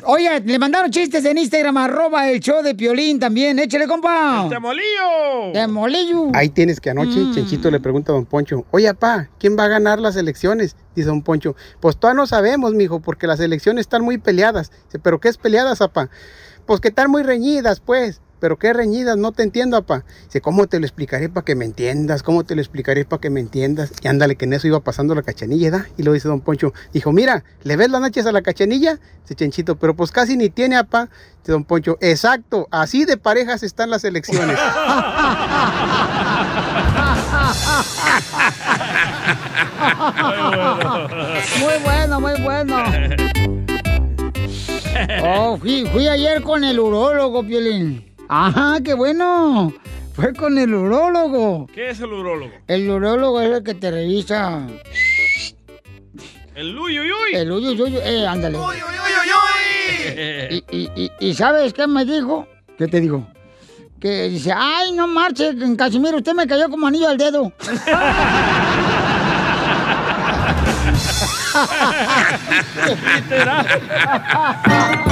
Oye, le mandaron chistes en Instagram, arroba el show de Piolín también. Échale, compa. ¡Temolillo! ¡Temolillo! Ahí tienes que anoche Mm. Chenchito le pregunta a Don Poncho, oye, papá, ¿quién va a ganar las elecciones? Dice Don Poncho, pues todavía no sabemos, mijo, porque las elecciones están muy peleadas. Dice, ¿pero qué es peleadas, papá? Pues que están muy reñidas, pues. ¿Pero qué reñidas? No te entiendo, papá. Dice, ¿cómo te lo explicaré para que me entiendas? ¿Cómo te lo explicaré para que me entiendas? Y ándale, que en eso iba pasando la cachanilla, ¿da? Y lo dice Don Poncho, dijo, mira, ¿le ves las nachas a la cachanilla? Dice Chenchito, pero pues casi ni tiene, papá. Dice Don Poncho, exacto, así de parejas están las elecciones. [laughs] Muy bueno, muy bueno. Oh, fui, fui ayer con el urólogo, Piolín. Ajá, qué bueno. Fue con el urólogo. ¿Qué es el urólogo? El urólogo es el que te revisa. El uy, uy, uy. El uy, uy, uy. Eh, ándale. [laughs] Y, y, y, y ¿sabes qué me dijo? ¿Qué te dijo? Que dice, ay, no marche, Casimiro, usted me cayó como anillo al dedo. [laughs] [laughs]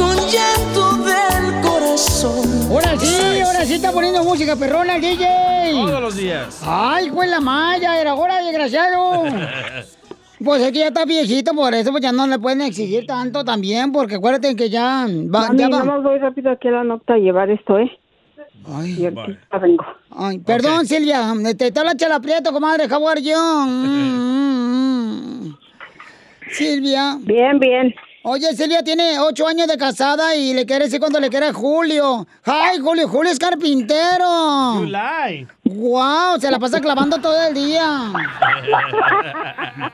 con llanto del corazón. Ahora sí, ahora sí está poniendo música perrona el DJ. Todos los días. Ay, fue la malla, era hora, desgraciado. [laughs] Pues es que ya está viejito, por eso pues ya no le pueden exigir tanto también, porque acuérdate que ya va, Mami, ya va. nomás voy rápido aquí a la nota a llevar esto, ¿eh? Ay, y ahorita vengo. Ay, perdón, Silvia, te, te habla Chela Prieto, comadre, how are you? Mm, mm, mm. Silvia. Bien, bien. Oye, Silvia tiene ocho años de casada y le quiere decir cuando le quiere a Julio. ¡Ay, Julio! Julio es carpintero. You lie. ¡Wow! Se la pasa clavando todo el día. [laughs]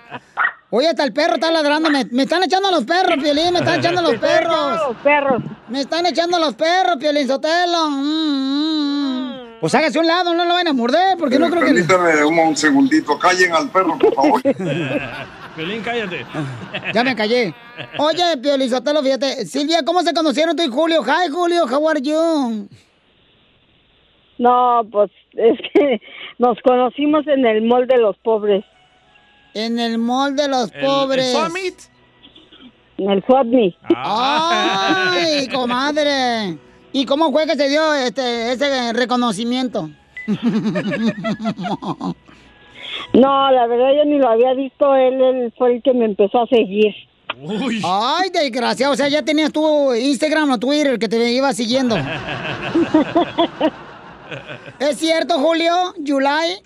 Oye, hasta el perro está ladrando. Me, me están echando los perros, Piolín. Me están echando los [laughs] Me están echando perros. los perros. Me están echando los perros, Piolín Sotelo. Mm, mm, Pues hágase a un lado, no lo van a morder, porque no creo que... Un segundito. Callen al perro, por favor. [laughs] Piolín, cállate. Ya me callé. Oye, Piolizotelo, fíjate. Silvia, ¿cómo se conocieron tú y Julio? Hi, Julio, how are you? No, pues es que [laughs] nos conocimos en el mall de los pobres. En el mall de los ¿El- el pobres. Summit? En el Swatney. ¡Ay, [laughs] comadre! ¿Y cómo fue que se dio este, ese reconocimiento? [laughs] No, la verdad yo ni lo había visto, él, él fue el que me empezó a seguir. Ay, desgraciado. O sea, ya tenías tu Instagram o Twitter que te iba siguiendo. [laughs] ¿Es cierto, Julio? ¿July?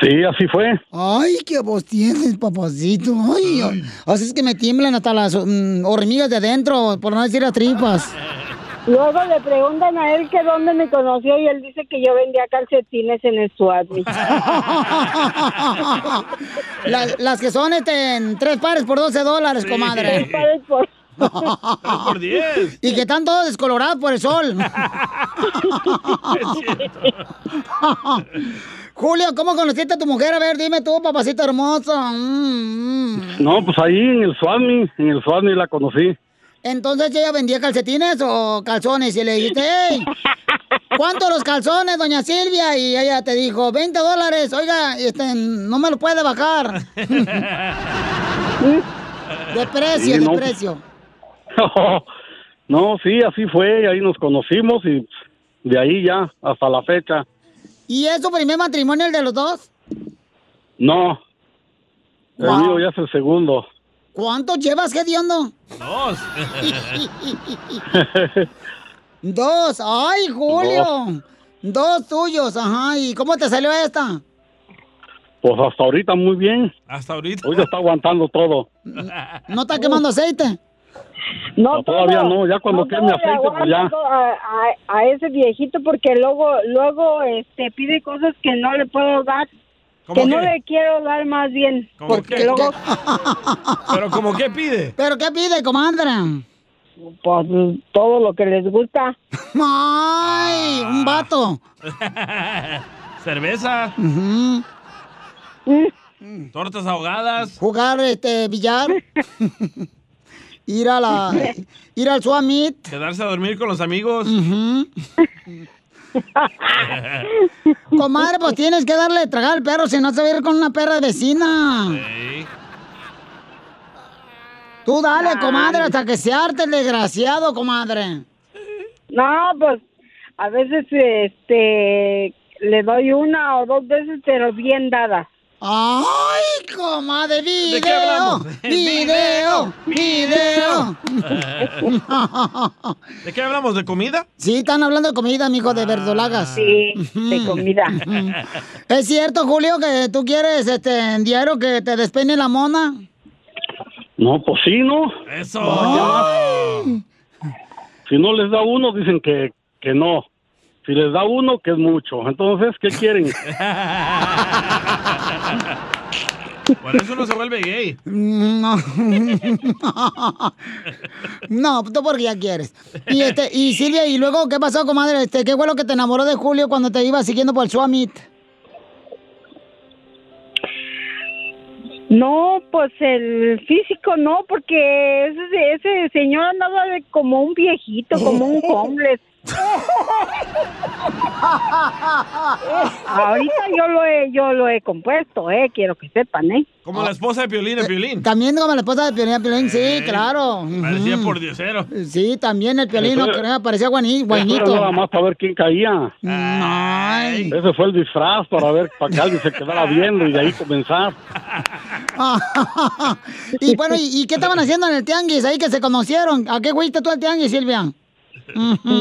Sí, así fue. Ay, qué voz tienes, papacito. Ay, ay. Haces que me tiemblan hasta las mm, hormigas de adentro, por no decir las tripas. Luego le preguntan a él que dónde me conoció y él dice que yo vendía calcetines en el [laughs] las, las que son este, en tres pares por 12 dólares, comadre. Tres pares por- por 10. [laughs] Y que están todos descolorados por el sol. [laughs] Julio, ¿cómo conociste a tu mujer? A ver, dime tú, papacito hermoso. Mm, mm. No, pues ahí en el Swami, en el Swami la conocí. Entonces ella vendía calcetines o calzones y le dijiste, hey, ¿cuánto los calzones, doña Silvia? Y ella te dijo, 20 dólares, oiga, este, no me lo puede bajar. [laughs] de precio, Sí, de no. precio. [laughs] no, sí, así fue, y ahí nos conocimos y de ahí ya hasta la fecha. ¿Y es tu primer matrimonio el de los dos? No, el mío ya es el segundo. ¿Cuántos llevas, Gediondo? Dos. [laughs] Dos. ¡Ay, Julio! Dos tuyos, ajá. ¿Y cómo te salió esta? Pues hasta ahorita muy bien. Hasta ahorita. Ahorita está aguantando todo. ¿No está quemando aceite? No, todavía no, ya cuando No queme aceite, pues ya. A, a- a ese viejito porque luego luego este pide cosas que no le puedo dar. ¿Cómo Que no qué? le quiero dar más bien. ¿Cómo Porque qué? luego... [laughs] ¿Pero como qué pide? ¿Pero qué pide, comadre? Pues todo lo que les gusta. [laughs] ¡Ay! Un vato. [laughs] Cerveza. Tortas ahogadas. Jugar este billar. ir a la. Ir al Suamit. Quedarse a dormir con los amigos. [laughs] Comadre, pues tienes que darle de tragar al perro, si no se va a ir con una perra vecina. Tú dale, comadre, hasta que se arte el desgraciado, comadre. No, pues a veces este le doy una o dos veces, pero bien dada. ¡Ay, comadre! ¡Video! qué hablamos? [laughs] ¡Video! ¡Video! [laughs] ¿De qué hablamos? ¿De comida? Sí, están hablando de comida, mijo, de verdolagas. Sí, de comida. [laughs] ¿Es cierto, Julio, que tú quieres este en diario que te despeine la mona? No, pues sí, ¿no? Eso. Si no les da uno, dicen que, que no. Si les da uno, que es mucho. Entonces, ¿qué quieren? Por eso no se vuelve gay. No. no, tú porque ya quieres. Y este, y Silvia, y luego, ¿qué pasó, comadre? Este, ¿qué fue lo que te enamoró de Julio cuando te iba siguiendo por el Suamit? No, pues el físico no, porque ese, ese señor andaba de como un viejito, como un homeless. [laughs] Ahorita yo lo he, yo lo he compuesto, eh, quiero que sepan, eh. Como la esposa de Piolín de Piolín. También como la esposa de Piolín, Piolín, sí, claro. Parecía por diosero. Sí, también el Piolín, no parecía guani- Eso guainito. era nada más para ver quién caía. Ay. Ese fue el disfraz para ver, para que alguien se quedara viendo y de ahí comenzar. [laughs] y bueno, ¿y, y qué estaban haciendo en el tianguis ahí que se conocieron? ¿A qué fuiste tú al tianguis, Silvia?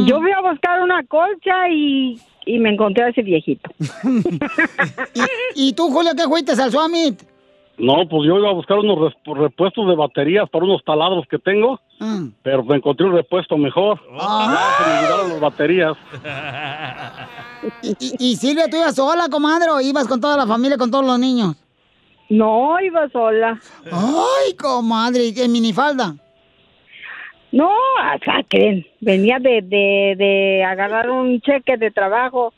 Yo fui a buscar una colcha y, y me encontré a ese viejito. [laughs] ¿Y tú, Julio, qué fuiste al Suamit? No, pues yo iba a buscar unos repuestos de baterías para unos taladros que tengo, Mm. pero me encontré un repuesto mejor. Ya se me olvidaron las baterías. [laughs] ¿Y, y- y Silvia, tú ibas sola, comadre, o ibas con toda la familia, con todos los niños? No, iba sola. Ay, comadre, ¿y ¿en minifalda? No, acá creen. Venía de, de, de agarrar un cheque de trabajo.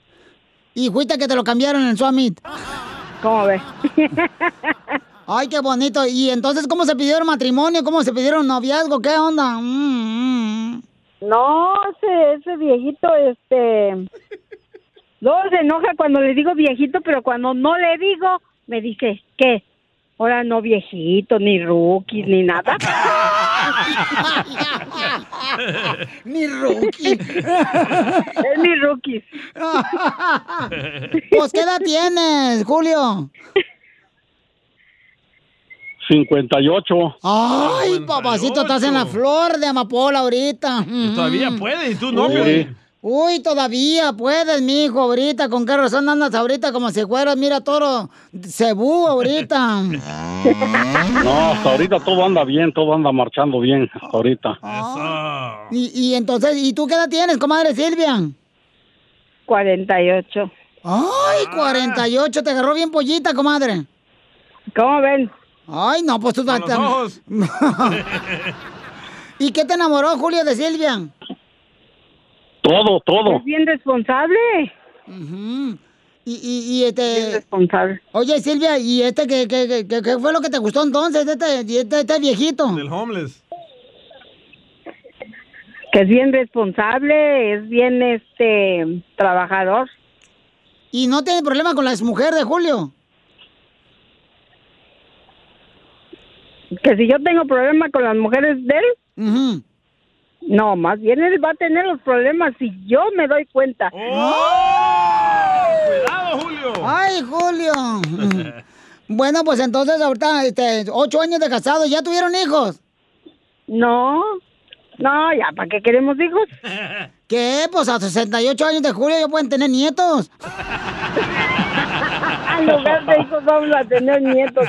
Y fuiste que te lo cambiaron en Summit. ¿Cómo ves? [laughs] Ay, qué bonito. ¿Y entonces cómo se pidieron matrimonio? ¿Cómo se pidieron noviazgo? ¿Qué onda? Mm, mm. No, ese, ese viejito, este... Luego se enoja cuando le digo viejito, pero cuando no le digo, me dice, ¿qué? Ahora no viejito, ni rookies, ni nada. [laughs] Ni rookie. [laughs] es mi rookies. [laughs] Pues, ¿qué edad tienes, Julio? 58. Ay, papacito, estás en la flor de amapola ahorita. Y todavía Mm. puede, y tú no, Uy. Uy, todavía puedes, mijo, ahorita. ¿Con qué razón andas ahorita como si fueras, mira, toro cebú ahorita? [laughs] No, hasta ahorita todo anda bien, todo anda marchando bien, hasta ahorita. Y, y entonces, ¿y tú qué edad tienes, comadre Silvia? 48. Ay, 48, te agarró bien pollita, comadre. ¿Cómo ven? Ay, no, pues tú Con los tam- ojos. [laughs] ¿Y qué te enamoró, Julio, de Silvia? Todo, todo. Es bien responsable. Ujú. Y, y, y este... Bien responsable. Oye, Silvia, ¿y este qué, qué, qué- fue lo que te gustó entonces este, este, este viejito? Del homeless. Que es bien responsable, es bien, este, trabajador. ¿Y no tiene problema con la exmujer de Julio? Que si yo tengo problemas con las mujeres de él, no, más bien él va a tener los problemas si yo me doy cuenta. ¡Cuidado, Julio! ¡Ay, Julio! [laughs] bueno, pues entonces ahorita, este, ocho años de casado, ¿ya tuvieron hijos? No, no, ya, ¿para qué queremos hijos? ¿Qué? Pues a 68 años de Julio ya pueden tener nietos. [laughs] [laughs] En lugar de hijos vamos a tener nietos.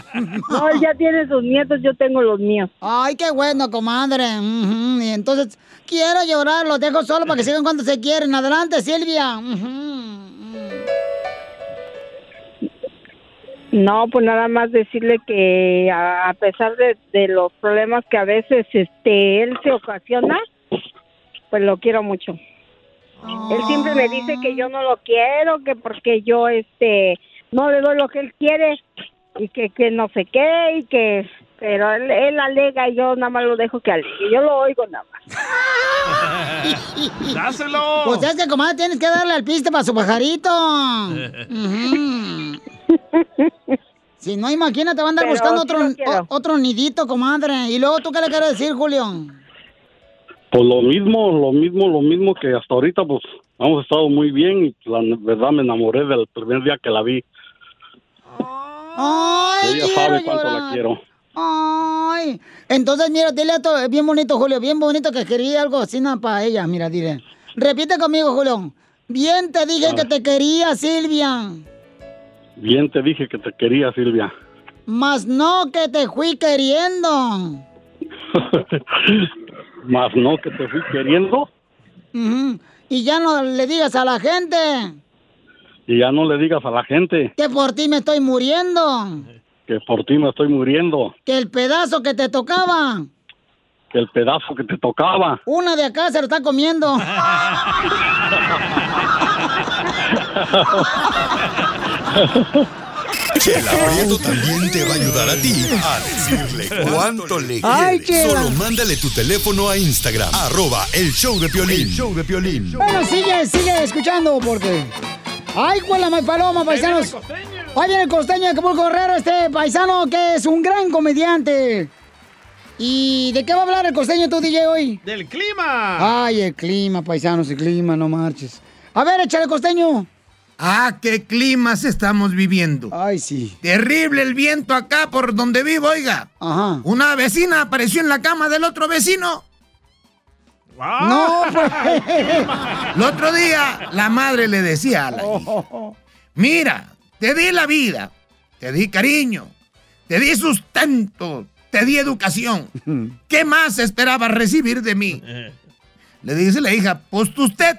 No, él ya tiene sus nietos, yo tengo los míos. Ay, qué bueno, comadre. Ujú, Y entonces, quiero llorar, los dejo solo para que sigan cuando se quieren. Adelante, Silvia. Ujú. No, pues nada más decirle que a, pesar de, de los problemas que a veces este él se ocasiona, pues lo quiero mucho. Él siempre me dice que yo no lo quiero, que porque yo este no le doy lo que él quiere y que, que no sé qué y que pero él, él alega y yo nada más lo dejo que alegue. Yo lo oigo nada más. [laughs] ¡Dáselo! Pues es que, comadre, tienes que darle al piste para su pajarito. [laughs] Si no, imagínate, va a andar Pero buscando sí otro, o- otro nidito, comadre. Y luego, ¿tú qué le quieres decir, Julio? Pues lo mismo, lo mismo, lo mismo que hasta ahorita, pues hemos estado muy bien y la verdad me enamoré del primer día que la vi. Ay, Ella sabe cuánto llorar. la quiero. Ay. Entonces, mira, dile a todo, bien bonito, Julio, bien bonito que quería algo así para ella. Mira, dile. Repite conmigo, Julio. Bien te dije Ah. que te quería, Silvia. Bien te dije que te quería, Silvia. Mas no que te fui queriendo. [laughs] Más no que te fui queriendo. Y ya no le digas a la gente y ya no le digas a la gente que por ti me estoy muriendo. que por ti me estoy muriendo, Que el pedazo que te tocaba, que el pedazo que te tocaba. una de acá se lo está comiendo. [laughs] [laughs] Chela Prieto también te va a ayudar a ti a decirle [laughs] cuánto le Ay, quieres. Chela. Solo mándale tu teléfono a Instagram, arroba el show de Piolín. El show de Piolín. Bueno, sigue, sigue escuchando porque. ¡Ay, cuela, más paloma, paisanos! Ahí viene el costeño de Acapulco Guerrero, este paisano que es un gran comediante. ¿Y de qué va a hablar el costeño tú, DJ, hoy? ¡Del clima! Ay, el clima, paisanos, el clima, no marches. A ver, échale costeño. Ah, qué climas estamos viviendo. Ay, sí. Terrible el viento acá por donde vivo, oiga. Ajá. Una vecina apareció en la cama del otro vecino. No, pues. El otro día, la madre le decía a la hija, mira, te di la vida, te di cariño, te di sustento, te di educación. [laughs] ¿Qué más esperabas recibir de mí? Le dice la hija, pues tu usted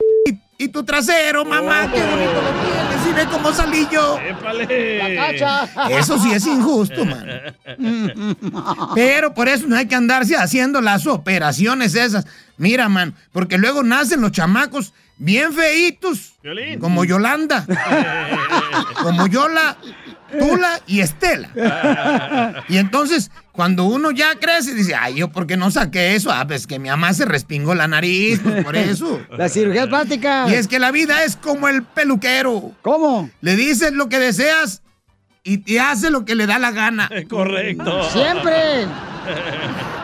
y, tu trasero, mamá, qué bonito lo tienes. Y ve cómo salí yo. ¡Épale! La cacha. Eso sí es injusto, man. [laughs] Pero por eso no hay que andarse haciendo las operaciones esas. Mira, man, porque luego nacen los chamacos bien feitos. Violín. Como Yolanda. [laughs] como Yola, Tula y Estela. [laughs] Y entonces, cuando uno ya crece, dice, ay, ¿yo por qué no saqué eso? Ah, pues que mi mamá se respingó la nariz, pues por eso. [laughs] La cirugía plástica. Y es que la vida es como el peluquero. ¿Cómo? Le dices lo que deseas y te hace lo que le da la gana. [laughs] Correcto. Siempre.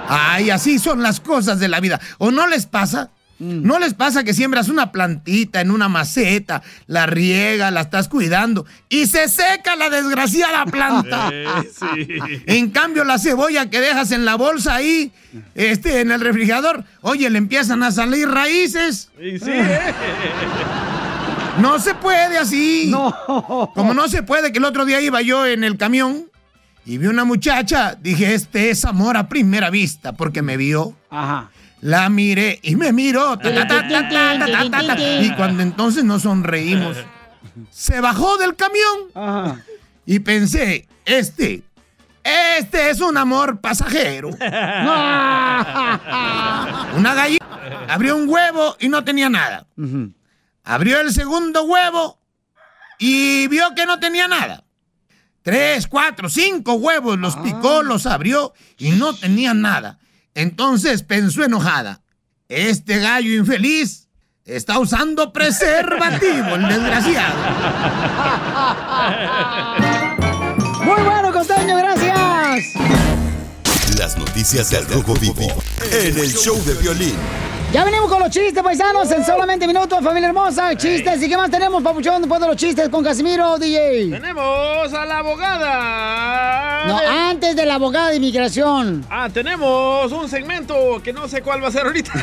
Ay, así son las cosas de la vida. ¿O no les pasa? ¿No les pasa que siembras una plantita en una maceta, la riega, la estás cuidando y se seca la desgraciada planta? [laughs] Eh, sí. En cambio, la cebolla que dejas en la bolsa ahí, este, en el refrigerador, oye, le empiezan a salir raíces. [laughs] No se puede así. No. Como no se puede, que el otro día iba yo en el camión y vi una muchacha, dije, este es amor a primera vista, porque me vio. Ajá. La miré y me miró. Y cuando entonces nos sonreímos, se bajó del camión. Y pensé, este, este es un amor pasajero. [laughs] Una gallina abrió un huevo y no tenía nada. Abrió el segundo huevo y vio que no tenía nada. Tres, cuatro, cinco huevos los picó, ah. los abrió y no tenía nada. Entonces pensó enojada, este gallo infeliz está usando preservativo, el desgraciado. Muy bueno, costeño, gracias. Las noticias del Rojo Vivo en el show de violín. Ya venimos con los chistes, paisanos, en solamente minutos, familia hermosa. Chistes. ¿Y qué más tenemos, papuchón, después de los chistes con Casimiro, DJ? Tenemos a la abogada. No, antes de la abogada de inmigración. Ah, tenemos un segmento que no sé cuál va a ser ahorita. [laughs]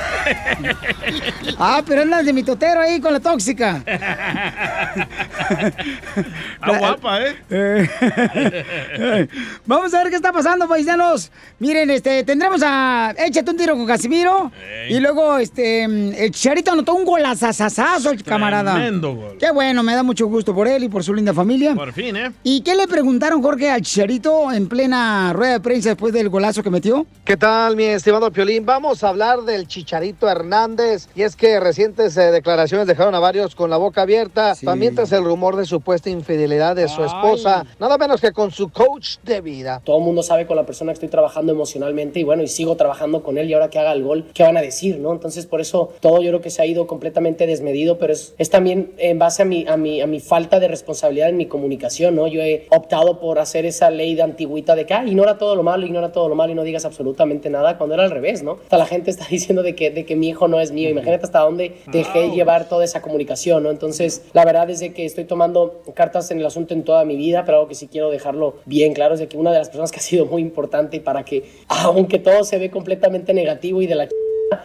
Ah, pero es la de mi totero ahí con la tóxica. [laughs] [laughs] Está guapa, ¿eh? [laughs] Eh, Vamos a ver qué está pasando, paisanos. Miren, este, tendremos a Échate un tiro con Casimiro. Y luego, este, el Chicharito anotó un golazazazazo, el camarada. Tremendo gol. Qué bueno, me da mucho gusto por él y por su linda familia. Por fin, ¿eh? ¿Y qué le preguntaron, Jorge, al Chicharito en plena rueda de prensa después del golazo que metió? ¿Qué tal, mi estimado Piolín? Vamos a hablar del Chicharito Hernández. Y es que recientes eh, declaraciones dejaron a varios con la boca abierta. También tras el rumor de supuesta infidelidad de su esposa. Nada menos que con su coach de vida. Todo el mundo sabe con la persona que estoy trabajando emocionalmente y bueno, y sigo trabajando con él y ahora que haga el gol, ¿qué van a decir, no? Entonces por eso todo yo creo que se ha ido completamente desmedido, pero es, es también en base a mi, a, mi, a mi falta de responsabilidad en mi comunicación, ¿no? Yo he optado por hacer esa ley de antigüita de que, ah, ignora todo lo malo, ignora todo lo malo y no digas absolutamente nada, cuando era al revés, ¿no? Hasta la gente está [laughs] diciendo de que, de que mi hijo no es mío, imagínate hasta dónde dejé llevar toda esa comunicación, ¿no? Entonces, la verdad es de que estoy tomando cartas en el asunto en toda mi vida, pero algo que sí quiero dejarlo bien claro es de que una de las personas que ha sido muy importante para que, aunque todo se ve completamente negativo y de la ch-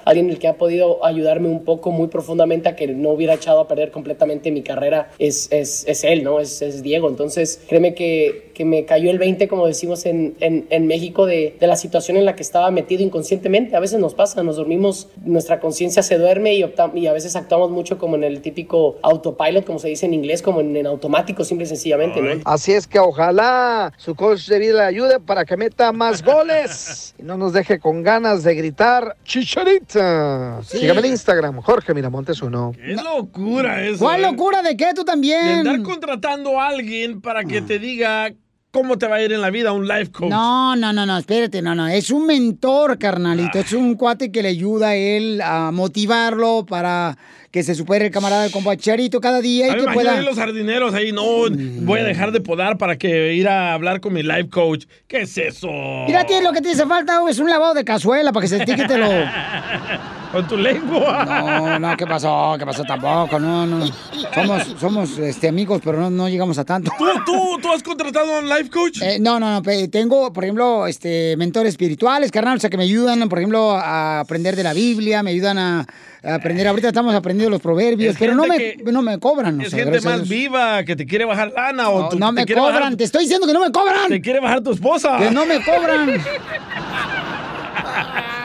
alguien el que ha podido ayudarme un poco muy profundamente a que no hubiera echado a perder completamente mi carrera es, es, es él, ¿no? Es, es Diego. Entonces, créeme que, que me cayó el 20, como decimos en, en, en México, de, de la situación en la que estaba metido inconscientemente. A veces nos pasa, nos dormimos, nuestra conciencia se duerme y, opta- y a veces actuamos mucho como en el típico autopilot, como se dice en inglés, como en, en automático, simple y sencillamente, ¿no? Así es que ojalá su coach de vida le ayude para que meta más [laughs] goles y no nos deje con ganas de gritar Chicharita. Sí. Sígame en Instagram, Jorge Miramontes uno. Qué locura eso. ¿Cuál ¿eh? locura de qué tú De también? andar contratando a alguien para que te diga cómo te va a ir en la vida, un life coach. No, no, no, no, espérate, no, no. Es un mentor, carnalito. Es un cuate que le ayuda a él a motivarlo para que se supere el camarada Chicharito cada día y A que pueda. los jardineros ahí, no, voy a dejar de podar para que ir a hablar con mi life coach. ¿Qué es eso? Mira, tío, lo que te hace falta es un lavado de cazuela para que se te quite lo. [laughs] Con tu lengua. No, no, ¿qué pasó? ¿Qué pasó tampoco? No, no. Somos, somos este, amigos, pero no, no llegamos a tanto. ¿Tú, tú, tú has contratado a un life coach? Eh, no, no, no. Tengo, por ejemplo, este, mentores espirituales, carnal, o sea, que me ayudan, por ejemplo, a aprender de la Biblia, me ayudan a, a aprender. Ahorita estamos aprendiendo los proverbios, Es pero no me, no me cobran. o Es sea, gente más viva que te quiere bajar lana o No, tú- no me cobran, bajar- te estoy diciendo que no me cobran. Te quiere bajar tu esposa. Que no me cobran. [laughs]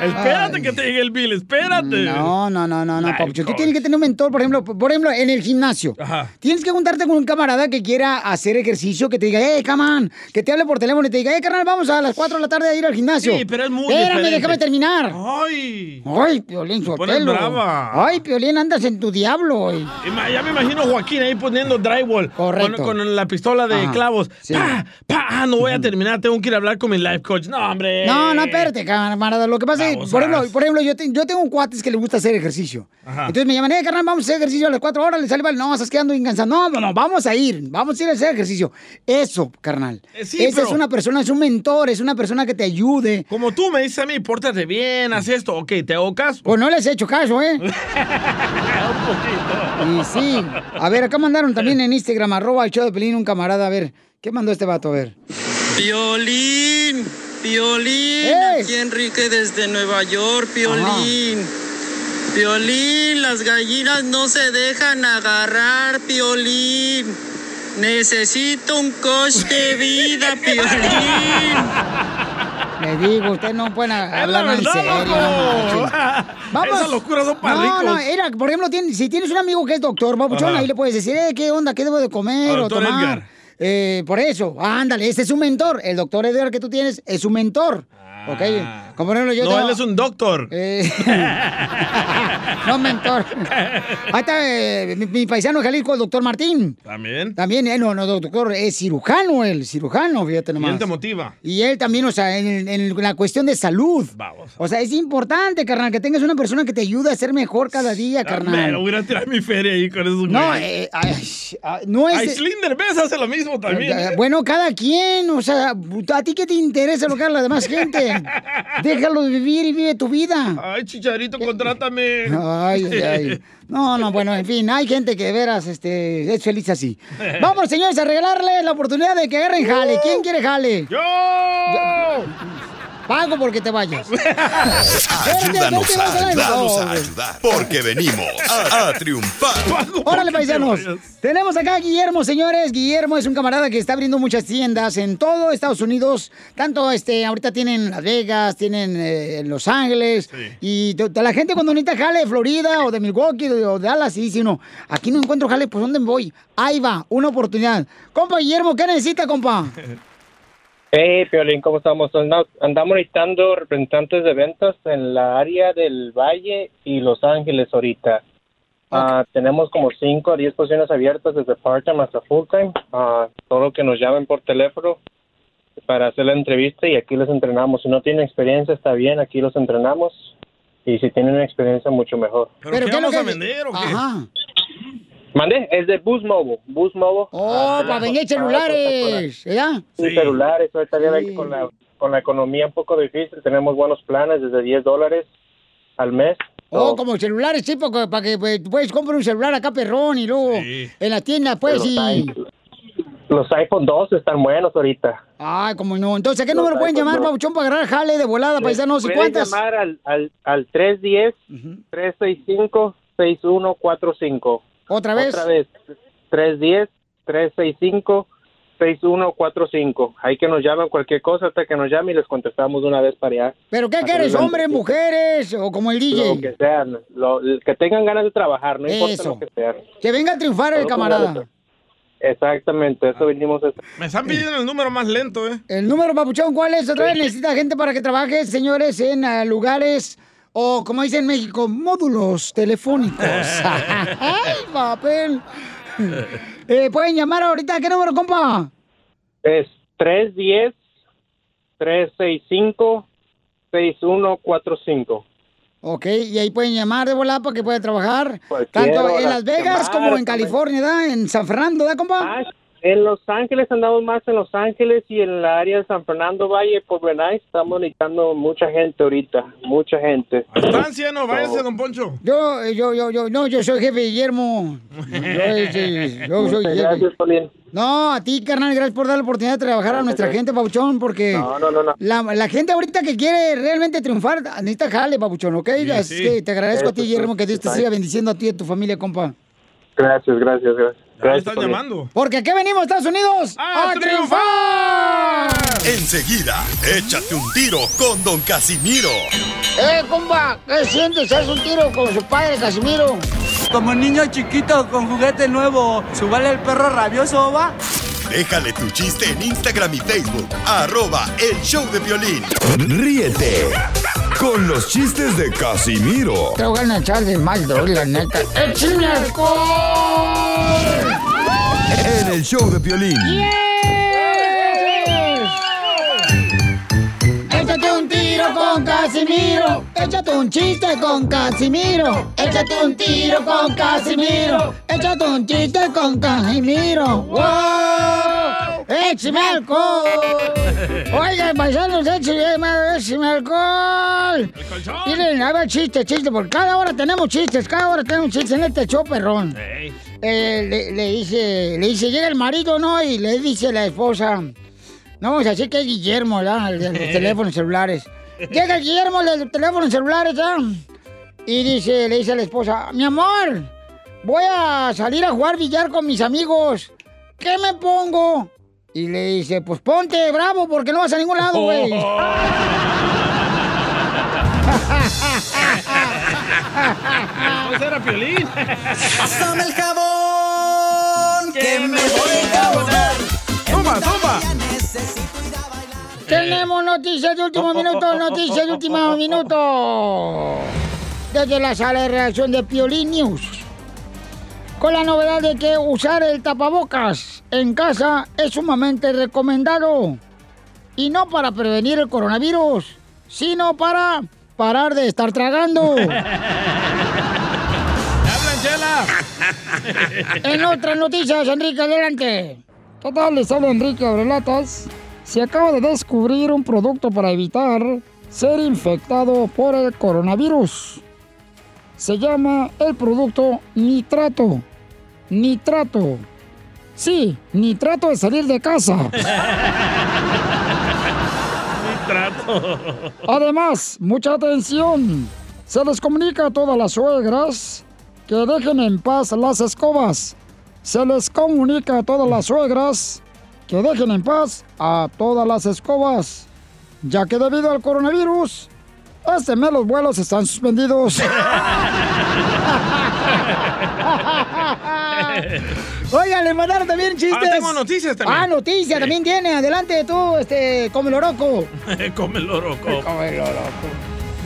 espérate que te llegue el bill, espérate. No, no, no, no, no, Papuchón. Tú tienes que tener un mentor, por ejemplo, por ejemplo, en el gimnasio. Tienes que juntarte con un camarada que quiera hacer ejercicio, que te diga, hey, come on", que te hable por teléfono y te diga, hey, carnal, vamos a las 4 de la tarde a ir al gimnasio. Sí, pero es muy Espérame, diferente. déjame terminar. Ay. Ay, Piolín Sotelo. brava. Ay, Piolín, andas en tu diablo. hoy. Ya me imagino a Joaquín ahí poniendo drywall. Correcto. Con, con la pistola de Ajá. clavos. Sí. Pa, pa, ah, no voy a terminar, tengo que ir a hablar con mi life coach. No, hombre. No, no, espérate, camarada. Lo que pasa es, Babosas. por ejemplo, por ejemplo yo, te- yo tengo un cuates que le gusta hacer ejercicio. Ajá. Entonces me llaman, eh, carnal, vamos a hacer ejercicio a las 4 horas, le sale, vale, no, estás quedando incansado. No, no, no, vamos a ir, vamos a ir a hacer ejercicio. Eso, carnal. Eh, sí, Esa pero- es una persona, es un mentor, es una persona que te ayude. Como tú me dices a mí, pórtate bien, haz esto. Ok, te hago caso. Pues no les he hecho caso, ¿eh? [laughs] Y sí. A ver, acá mandaron también en Instagram, arroba el show de Pelín, un camarada. A ver, ¿qué mandó este vato? A ver. Piolín, Piolín, aquí Enrique desde Nueva York, Piolín. Piolín, las gallinas no se dejan agarrar, Piolín. Necesito un coach de vida, [laughs] Piolín. Le digo, ustedes no pueden hablar la en serio. no. Vamos. Esas locuras son para no, ricos. No, era, por ejemplo, si tienes un amigo que es doctor, babuchón, Ajá. ahí le puedes decir, eh, ¿qué onda? ¿Qué debo de comer Al o doctor tomar? Edgar. Eh, por eso, ándale, ese es un mentor. El doctor Edgar que tú tienes es un mentor. ¿Ok? Como ejemplo, yo No, tengo- él es un doctor. Eh, [laughs] no, mentor. Ahí está eh, mi, mi paisano Jalisco, el doctor Martín. También. También, eh, no, no, doctor, es cirujano él, cirujano, fíjate Y nomás. él te motiva. Y él también, o sea, en, en la cuestión de salud. O sea, es importante, carnal, que tengas una persona que te ayude a ser mejor cada día, Me carnal. voy a tirar mi feria ahí con esos No, eh, ay, ay, no es... Ay, Slinder hace lo mismo también. Bueno, cada quien, o sea, ¿a ti qué te interesa lo que haga la demás gente? [laughs] Déjalo vivir y vive tu vida. Ay, chicharito, contrátame. Ay, ay, ay. [laughs] No, no, bueno, en fin, hay gente que de veras este, es feliz así. Vamos, señores, a regalarles la oportunidad de que agarren jale. ¿Quién quiere jale? ¡Yo! Pago porque te vayas. [laughs] Ayúdanos a ayudarnos a ayudar. Porque venimos a, a triunfar. Órale, paisanos. Tenemos acá a Guillermo, señores. Guillermo es un camarada que está abriendo muchas tiendas en todo Estados Unidos. Tanto, este, ahorita tienen Las Vegas, tienen eh, Los Ángeles. Y to- la gente cuando necesita jale de Florida o de Milwaukee o de Dallas y dice uno, aquí no encuentro jale, pues ¿dónde voy? Ahí va, una oportunidad. Compa Guillermo, ¿qué necesita, compa? [laughs] Hey, Piolín, ¿cómo estamos? Anda- Andamos necesitando representantes de ventas en la área del Valle y Los Ángeles ahorita. Ah, tenemos como 5 a 10 posiciones abiertas desde part-time hasta full-time. Ah, solo que nos llamen por teléfono para hacer la entrevista y aquí los entrenamos. Si no tienen experiencia, está bien, aquí los entrenamos. Y si tienen experiencia, mucho mejor. ¿Pero, qué vamos a vender o qué? Ajá. Mande, es de Boost Mobile. Boost Mobile. Oh, para vender celulares, ¿verdad? Sí, celulares. Ahorita ya que con la, con la economía un poco difícil, tenemos buenos planes desde 10 dólares al mes. Oh, como celulares, sí, porque- para que pues, puedes comprar un celular acá, perrón, y luego en la tienda, pues, Los y... Los iPhone 2 están buenos ahorita. Ay, como no. Entonces, ¿a qué Los número pueden llamar, no. Pabuchón, para agarrar jale de volada, paisanos? ¿Y Pueden cuántas? llamar al, al, al 310-365-6145. ¿Otra vez? Otra vez. 310-365-6145. Ahí que nos llaman cualquier cosa, hasta que nos llamen y les contestamos de una vez para allá. ¿Pero qué quieres, la hombres, mujeres, o como el DJ? Lo que sean, lo- que tengan ganas de trabajar, no importa Eso. lo que sean. Que venga a triunfar el Solo camarada. Exactamente, eso vinimos a Me están pidiendo el número más lento, ¿eh? El número, Papuchón, ¿cuál es? Otra vez necesita gente para que trabaje, señores, en ah, lugares, o como dicen en México, módulos telefónicos. [laughs] ¡Ay, papel! Eh, Pueden llamar ahorita, ¿qué número, compa? Es 310-365-6145. Ok, y ahí pueden llamar de volada para que puedan trabajar, Cualquier tanto en. Las Vegas Llamar, como en. California, ¿da? En San Fernando, ¿da, compa? Ah, En Los Ángeles andamos más en Los Ángeles y en la área de San Fernando Valle, por Benay, estamos necesitando mucha gente ahorita, mucha gente. Estancia, no, váyase, don Poncho. Yo, eh, yo, yo, yo, no, yo soy jefe Guillermo. Yo, este, yo soy jefe. gracias. No, a ti, carnal, gracias por dar la oportunidad de trabajar a nuestra gente, Pabuchón, porque No, no, no, no. La, la gente ahorita que quiere realmente triunfar necesita jale, Pabuchón, ¿ok? Así sí. que te agradezco a ti, Guillermo, que Dios te está siga bendiciendo a ti y a tu familia, compa. Gracias, gracias, gracias. Me están llamando. Porque aquí venimos, Estados Unidos, ¡A a, triunfar. Enseguida, échate un tiro con Don Casimiro. ¡Eh, compa! ¿Qué sientes? ¿Haz un tiro con su padre, Casimiro? Como niño chiquito con juguete nuevo, ¿subale el perro rabioso, va? Déjale tu chiste en Instagram y Facebook. Arroba El Show de Violín. Ríete con los chistes de Casimiro Te voy a echar de mal, la neta. ¡Échame alcohol! en El Show de Violín. Échate un tiro con Casimiro. Échate un chiste con Casimiro. Échate un tiro con Casimiro. Échate un chiste con Casimiro. ¡Wow! ¡Échame alcohol! [laughs] Oigan, paisanos, échame, échame alcohol. Miren, a ver, chiste, chiste, porque cada hora tenemos chistes, cada hora tenemos chistes en este show, perrón. Eh, le, le dice, le dice, llega el marido, ¿no? Y le dice la esposa, no vamos a decir que es Guillermo, ¿verdad? El de los [laughs] teléfonos celulares. Llega el Guillermo el de los teléfonos celulares, ¿verdad? Y dice, le dice a la esposa, mi amor, voy a salir a jugar billar con mis amigos. ¿Qué me pongo? Y le dice, pues ponte bravo porque no vas a ningún lado, güey. [laughs] Ese era Piolín. Pásame el jabón que me voy a. Toma, toma. Tenemos noticias de último minuto, noticias de último minuto. Desde la sala de reacción de Piolín News. Con la novedad de que usar el tapabocas en casa es sumamente recomendado. Y no para prevenir el coronavirus, sino para parar de estar tragando. [laughs] ¡Hablan, Chela! [laughs] En otras noticias, Enrique, adelante. ¿Qué tal? Les habla Enrique Abrelatas. Se acaba de descubrir un producto para evitar ser infectado por el coronavirus. Se llama el producto nitrato. Nitrato. Sí, nitrato de salir de casa. Trato. Además, mucha atención. Se les comunica a todas las suegras que dejen en paz las escobas. Se les comunica a todas las suegras que dejen en paz a todas las escobas. Ya que debido al coronavirus, este mes los vuelos están suspendidos. [laughs] [laughs] Oigan, le mandaron también chistes. Ah, tengo noticias también. Ah, noticias también tiene. Adelante tú, este, come loroco. [laughs] Come loroco. [laughs]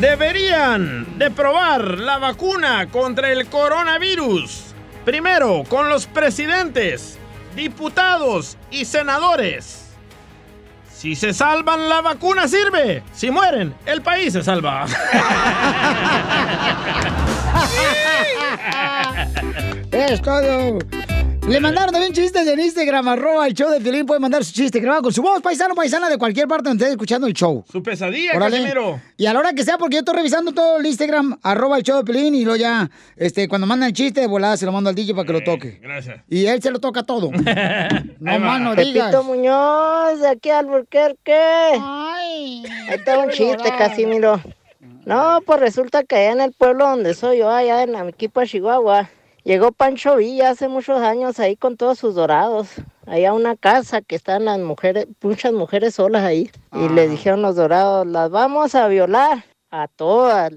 Deberían de probar la vacuna contra el coronavirus. Primero, con los presidentes, diputados y senadores. Si se salvan, la vacuna sirve. Si mueren, el país se salva. Es todo. Le mandaron también chistes en Instagram, arroba el show de Piolín. Pueden mandar su chiste grabado con su voz, paisano, paisana, de cualquier parte donde esté escuchando el show. Su pesadilla. Casimiro. Y a la hora que sea, porque yo estoy revisando todo el Instagram, arroba el show de Piolín, y luego ya, este, cuando mandan el chiste, de volada se lo mando al DJ para que lo toque. Gracias. Y él se lo toca todo. [laughs] no más no digas. Pepito Muñoz, de aquí al Alburquerque. Ay. Ahí está un chiste. Casimiro. No, pues resulta que allá en el pueblo donde soy yo, allá en Amiquipa, Chihuahua, llegó Pancho Villa hace muchos años ahí con todos sus dorados. Allá a una casa que están las mujeres, muchas mujeres solas ahí. Y le dijeron los dorados, las vamos a violar a todas.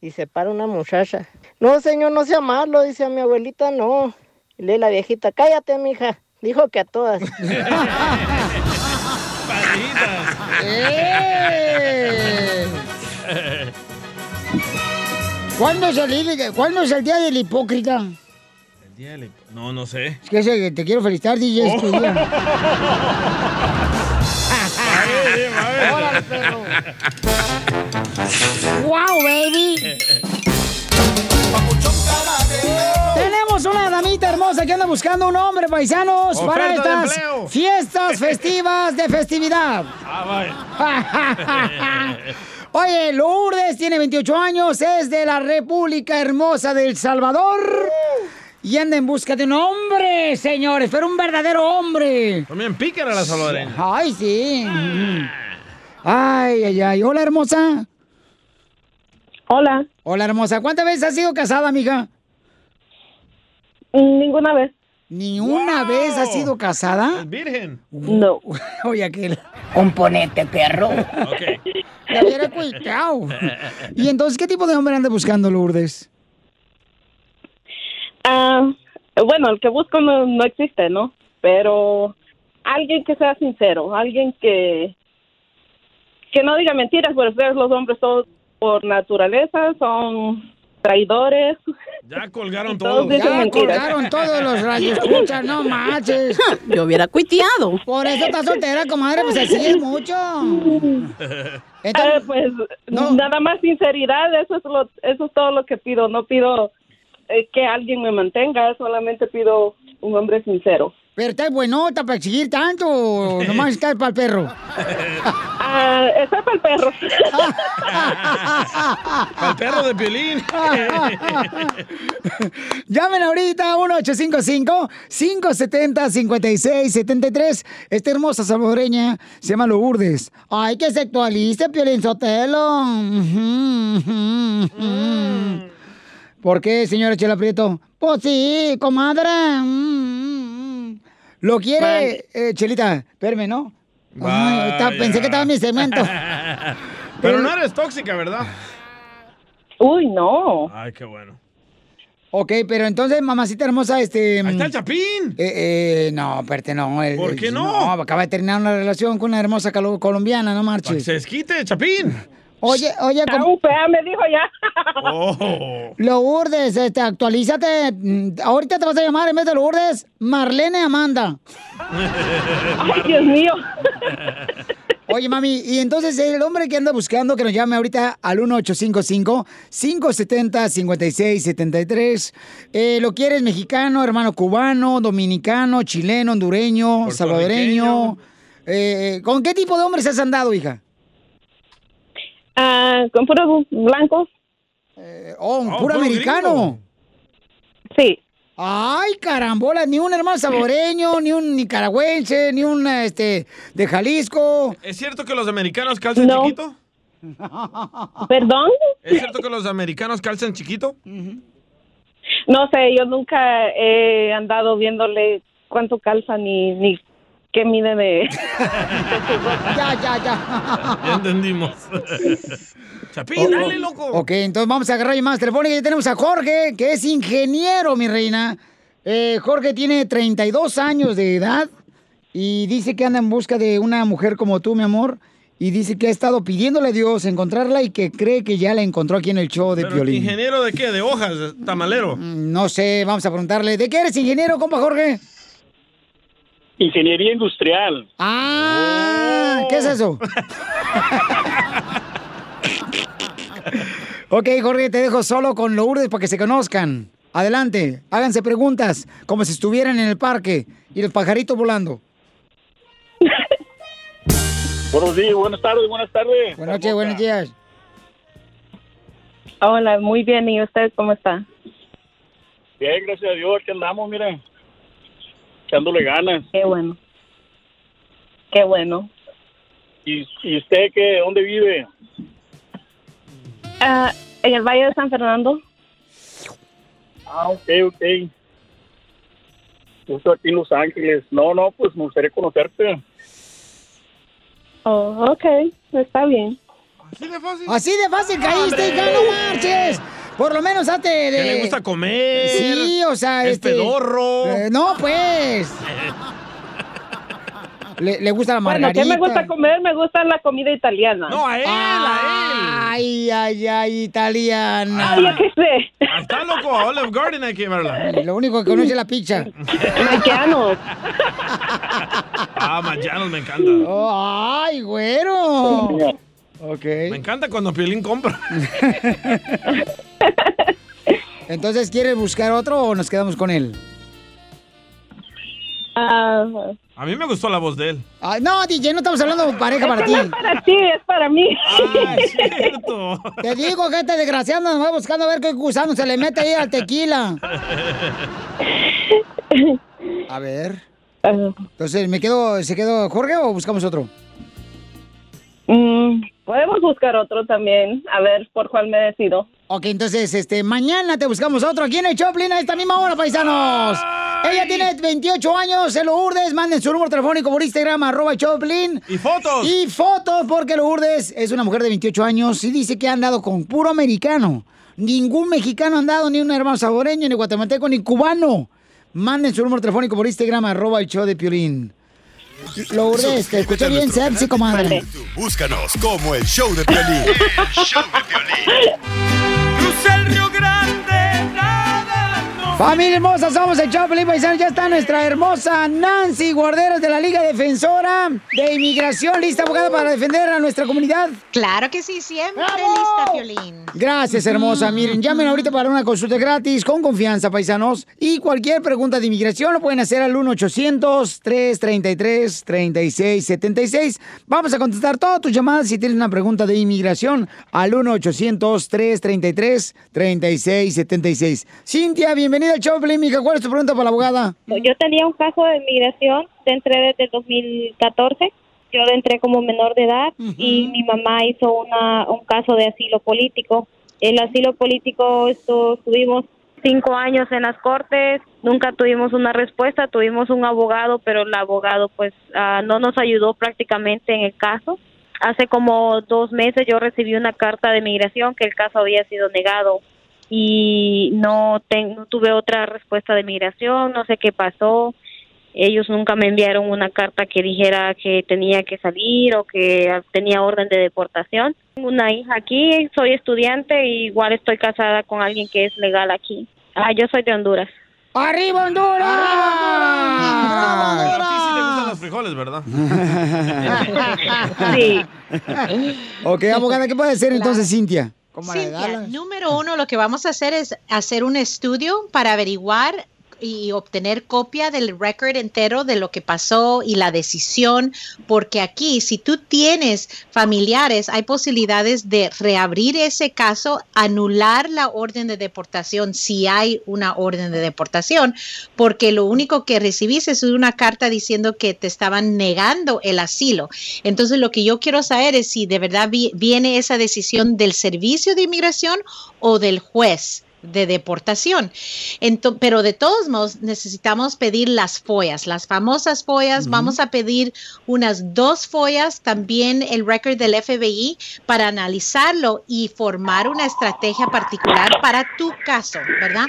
Y se para una muchacha. No, señor, no sea malo, dice a mi abuelita, no. Y lee la viejita, cállate, mija. Dijo que a todas. [laughs] ¡Eh! [laughs] ¿Cuándo es, el, día- ¿Cuándo es el día del hipócrita? El día del- No, no sé. Es que ese- te quiero felicitar, DJ, es tu día. [laughs] Órale, perro. ¡Wow, baby! Tenemos una damita hermosa que anda buscando un hombre, paisanos, para Oferta de estas fiestas festivas de festividad. Ah, vaya. [laughs] Oye, Lourdes tiene 28 años, es de la República Hermosa del Salvador. Y anda en busca de un hombre, señores, pero un verdadero hombre. También pícara la salvadoreña. Ay, sí. Ay, ay, ay. Hola, hermosa. Hola. Hola, hermosa. ¿Cuántas veces has sido casada, mija? Ninguna vez. ¿Ni una vez has sido casada? Virgen. No. [laughs] Oye, aquel. Componente, perro. Y entonces, ¿qué tipo de hombre anda buscando, Lourdes? Ah, bueno, el que busco no, no existe, ¿no? Pero alguien que sea sincero, alguien que que no diga mentiras, porque los hombres todos por naturaleza son traidores. Ya colgaron Todos todos. Ya mentiras. colgaron todos los rayos. Escucha, no manches. [laughs] Yo hubiera cuiteado. Por eso está soltera, comadre, pues así es mucho. [laughs] Ah, pues nada más sinceridad, eso es lo, eso es todo lo que pido. No pido eh, que alguien me mantenga, solamente pido un hombre sincero. Pero está buenota para exigir tanto. Nomás está para el perro. [laughs] Ah, está para el perro. [laughs] Para el perro de Piolín. [laughs] Llamen ahorita 1-855-570-5673. Esta hermosa salvadoreña se llama Lourdes. Ay, que se actualice, Piolín Sotelo. Ujú. ¿Por qué, señora Chela Prieto? Pues sí, comadre. Mm, mm. ¿Lo quiere, eh, Chelita? Espérame, ¿no? Ay, está- pensé que estaba en mi segmento. [laughs] Pero no eres tóxica, ¿verdad? Uy, no. Ay, qué bueno. Ok, pero entonces, mamacita hermosa, este... Ahí está el Chapín. Eh, eh, no, espérate, no. el- ¿Por qué no? acaba de terminar una relación con una hermosa colombiana, no marches. Se desquite, Chapín. Oye, oye, un fea me dijo ya. Oh. Lourdes, este, actualízate. Mm, Ahorita te vas a llamar en vez de Lourdes, Marlene Amanda. Ay, Dios mío. Oye, mami, y entonces el hombre que anda buscando que nos llame ahorita al 1855-570-5673. Eh, ¿Lo quieres mexicano, hermano cubano, dominicano, chileno, hondureño, salvadoreño? Eh, ¿Con qué tipo de hombres has andado, hija? Ah, con puros blancos. oh, un Oh, puro puro americano. Sí. Ay, carambola, ni un hermano salvadoreño, ni un nicaragüense, ni un este de Jalisco. ¿Es cierto que los americanos calzan chiquito? [laughs] ¿Perdón? ¿Es cierto que los americanos calzan chiquito? No sé, yo nunca he andado viéndole cuánto calza ni, ni qué mide de... [laughs] ya, ya, ya. Ya entendimos. [laughs] Chapín, dale, loco. Ok, entonces vamos a agarrar más telefónica. Ya tenemos a Jorge, que es ingeniero, mi reina. Eh, Jorge tiene 32 años de edad y dice que anda en busca de una mujer como tú, mi amor. Y dice que ha estado pidiéndole a Dios encontrarla y que cree que ya la encontró aquí en el show de ¿Pero Piolín. ¿Ingeniero de qué? ¿De hojas? ¿Tamalero? No sé, vamos a preguntarle. ¿De qué eres ingeniero, compa Jorge? Ingeniería industrial. Ah, ¿qué es eso? ok, Jorge, te dejo solo con Lourdes para que se conozcan. Adelante, háganse preguntas como si estuvieran en el parque y los pajaritos volando. Buenos días, buenas tardes, buenas tardes. Buenas noches, buenos días. Hola, muy bien. ¿Y usted cómo está? Bien, gracias a Dios, aquí andamos, mira. Echándole ganas. Qué bueno. Qué bueno. ¿Y, y usted qué? ¿Dónde vive? Ah, en el Valle de San Fernando. Ah, ok, ok. Estoy aquí en Los Ángeles. No, no, pues me gustaría conocerte. Oh, ok. Está bien. Así de fácil. Así de fácil caíste, hija, no marches. Por lo menos hazte de... Que le gusta comer. Sí, o sea, Es este... pedorro. eh, no, pues. [laughs] Le, le gusta la Bueno, margarita. ¿qué me gusta comer? Me gusta la comida italiana. No, a él, Ay, ay, ay, italiana. Ay, yo qué sé. Está loco, a Olive Garden hay que verla. [laughs] Lo único que conoce es la pizza. [laughs] Mexicanos. Ah, Mayanos me encanta. Oh, ay, güero. Ok. Me encanta cuando Piolín compra. [laughs] Entonces, ¿quieres buscar otro o nos quedamos con él? Ah, A mí me gustó la voz de él. No, DJ, no estamos hablando de pareja para ti. no es para ti, es para mí. Ah, es [laughs] cierto. Te digo que este desgraciado nos va buscando a ver qué gusano se le mete ahí al tequila. A ver. Entonces, ¿me quedo, ¿se quedó Jorge o buscamos otro? Mm, Podemos buscar otro también, a ver por cuál me decido. Ok, entonces, este, mañana te buscamos otro aquí en el Choplin a esta misma hora, paisanos. Ella tiene 28 años, se lo urdes, manden su número telefónico por Instagram, arroba Choplin. Y fotos. Y fotos, porque lo urdes es una mujer de 28 años y dice que ha andado con puro americano. Ningún mexicano ha andado, ni un hermano saboreño, ni guatemalteco, ni cubano. Manden su número telefónico por Instagram, arroba el show de Piolín. Lo urdes, te escuché bien sexy, comadre. Búscanos como el show de Piolín. Cruza el Río Grande, Familia hermosa, somos el Choplin Paisano. Ya está nuestra hermosa Nancy Guarderas de la Liga Defensora de Inmigración, lista abogada para defender a nuestra comunidad. Claro que sí, siempre lista, Violín. Gracias, hermosa. Miren, llamen ahorita para una consulta gratis, con confianza, paisanos. Y cualquier pregunta de inmigración lo pueden hacer al 1-800-333-3676. Vamos a contestar todas tus llamadas si tienes una pregunta de inmigración al 1-800-333-3676. Cintia, bienvenida al show, Pelín, mija. ¿Cuál es tu pregunta para la abogada? Yo tenía un caso de migración, entré desde el 2014. Yo entré como menor de edad y mi mamá hizo una, un caso de asilo político. El asilo político esto, estuvimos cinco años en las cortes, nunca tuvimos una respuesta, tuvimos un abogado, pero el abogado pues ah, no nos ayudó prácticamente en el caso. Hace como dos meses yo recibí una carta de migración que el caso había sido negado y no, ten- no tuve otra respuesta de migración, no sé qué pasó. Ellos nunca me enviaron una carta que dijera que tenía que salir o que tenía orden de deportación. Tengo una hija aquí, soy estudiante y igual estoy casada con alguien que es legal aquí. Ah, yo soy de Honduras. ¡Arriba Honduras! A ti sí te gustan los frijoles, ¿verdad? [laughs] Sí. ok, abogada, ¿qué puede hacer entonces, Cintia? Cintia, número uno, lo que vamos a hacer es hacer un estudio para averiguar y obtener copia del record entero de lo que pasó y la decisión, porque aquí si tú tienes familiares, hay posibilidades de reabrir ese caso, anular la orden de deportación si hay una orden de deportación, porque lo único que recibiste es una carta diciendo que te estaban negando el asilo. Entonces lo que yo quiero saber es si de verdad vi- viene esa decisión del servicio de inmigración o del juez de deportación. Pero de todos modos necesitamos pedir las follas, las famosas follas. Vamos a pedir unas dos follas, también el record del FBI para analizarlo y formar una estrategia particular para tu caso, ¿verdad?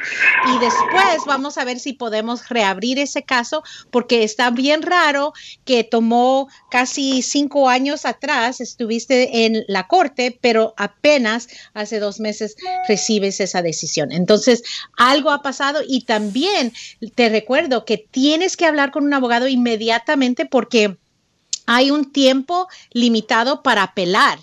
Y después vamos a ver si podemos reabrir ese caso porque está bien raro que tomó casi cinco años atrás, estuviste en la corte, pero apenas hace dos meses recibes esa decisión. Entonces, algo ha pasado y también te recuerdo que tienes que hablar con un abogado inmediatamente porque hay un tiempo limitado para apelar.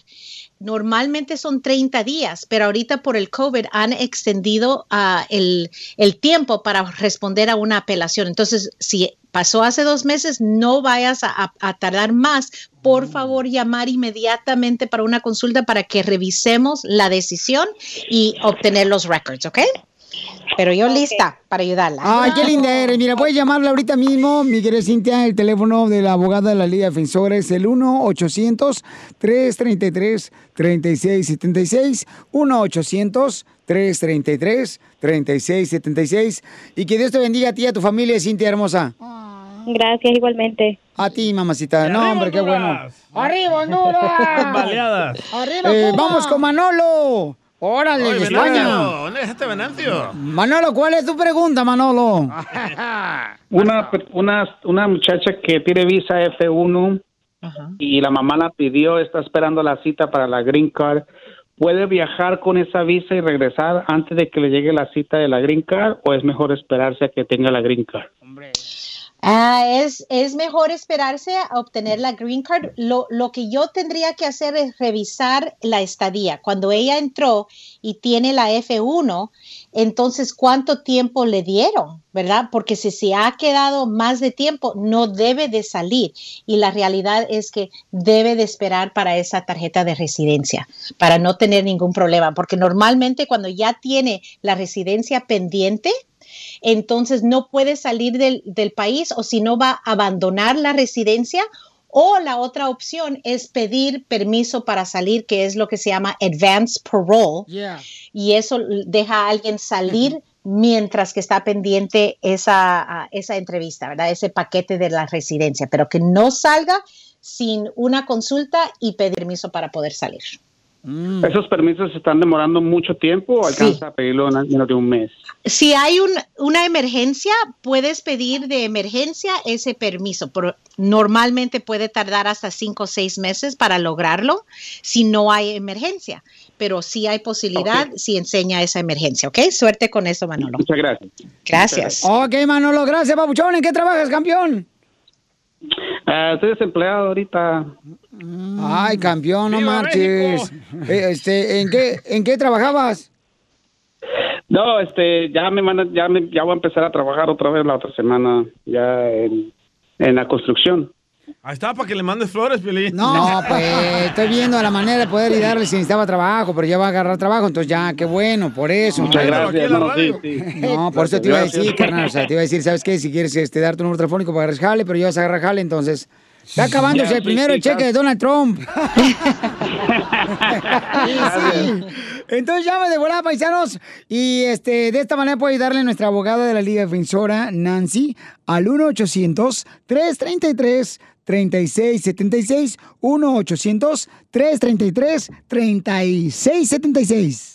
Normalmente son 30 días, pero ahorita por el COVID han extendido ah, el, el tiempo para responder a una apelación. Entonces, si pasó hace dos meses, no vayas a, a- a tardar más. Por favor, llamar inmediatamente para una consulta para que revisemos la decisión y obtener los records, ¿ok? Pero yo lista para ayudarla. Ay, qué linda eres. Mira, puedes llamarla ahorita mismo, mi querida Cintia. El teléfono de la abogada de la Liga Defensora es el 1-800-333-3676. 1-800-333-3676. Y que Dios te bendiga a ti y a tu familia, Cintia hermosa. Gracias, igualmente. A ti, mamacita. No, hombre, qué bueno. ¡Arriba, Honduras! [laughs] Baleadas. ¡Arriba, Eh, Vamos con Manolo. Órale, Oye, de España. Venancio, ¿dónde es este Venancio? Manolo, ¿cuál es tu pregunta, Manolo? [laughs] Una, una, una muchacha que tiene visa F1 y la mamá la pidió, está esperando la cita para la Green Card. ¿Puede viajar con esa visa y regresar antes de que le llegue la cita de la Green Card o es mejor esperarse a que tenga la Green Card? Ah, es, mejor esperarse a obtener la green card. Lo, lo que yo tendría que hacer es revisar la estadía. Cuando ella entró y tiene la F1, entonces, ¿cuánto tiempo le dieron? ¿Verdad? Porque si se ha quedado más de tiempo, no debe de salir. Y la realidad es que debe de esperar para esa tarjeta de residencia, para no tener ningún problema. Porque normalmente cuando ya tiene la residencia pendiente, entonces no puede salir del, del país o si no va a abandonar la residencia O la otra opción es pedir permiso para salir, que es lo que se llama advance parole. Y eso deja a alguien salir mientras que está pendiente esa, esa entrevista, ¿verdad? Ese paquete de la residencia, pero que no salga sin una consulta y pedir permiso para poder salir. ¿Esos permisos se están demorando mucho tiempo o alcanza a pedirlo en menos de un mes? Si hay un- una emergencia, puedes pedir de emergencia ese permiso, pero normalmente puede tardar hasta cinco o seis meses para lograrlo si no hay emergencia, pero sí hay posibilidad si enseña esa emergencia, ¿ok? Suerte con eso, Manolo. Muchas gracias. Gracias. Ok, Manolo, gracias, papuchón. ¿En qué trabajas, campeón? Ah, estoy desempleado ahorita. Ay, campeón, no ¡Viva marches. Eh, Este, ¿en qué, ¿En qué trabajabas? No, este, ya me, van a- ya me, ya voy a empezar a trabajar otra vez la otra semana, ya en, en la construcción. Ahí está, para que le mandes flores, Piolín. No, pues estoy viendo la manera de poder ayudarle si necesitaba trabajo, pero ya va a agarrar trabajo, entonces ya, qué bueno, por eso. Muchas gracias, no, sí, sí. No, por eso te iba a decir, Gracias. carnal, o sea, te iba a decir, ¿sabes qué? Si quieres este, dar tu número telefónico para agarrar jale, pero ya vas a agarrar jale, entonces... Está acabándose el primero el cheque de Donald Trump. Sí. [laughs] [laughs] Entonces llame de volada, paisanos. Y este, de esta manera puede ayudarle nuestra abogada de la Liga Defensora, Nancy, al 1-800-333-3676. 1-800-333-3676.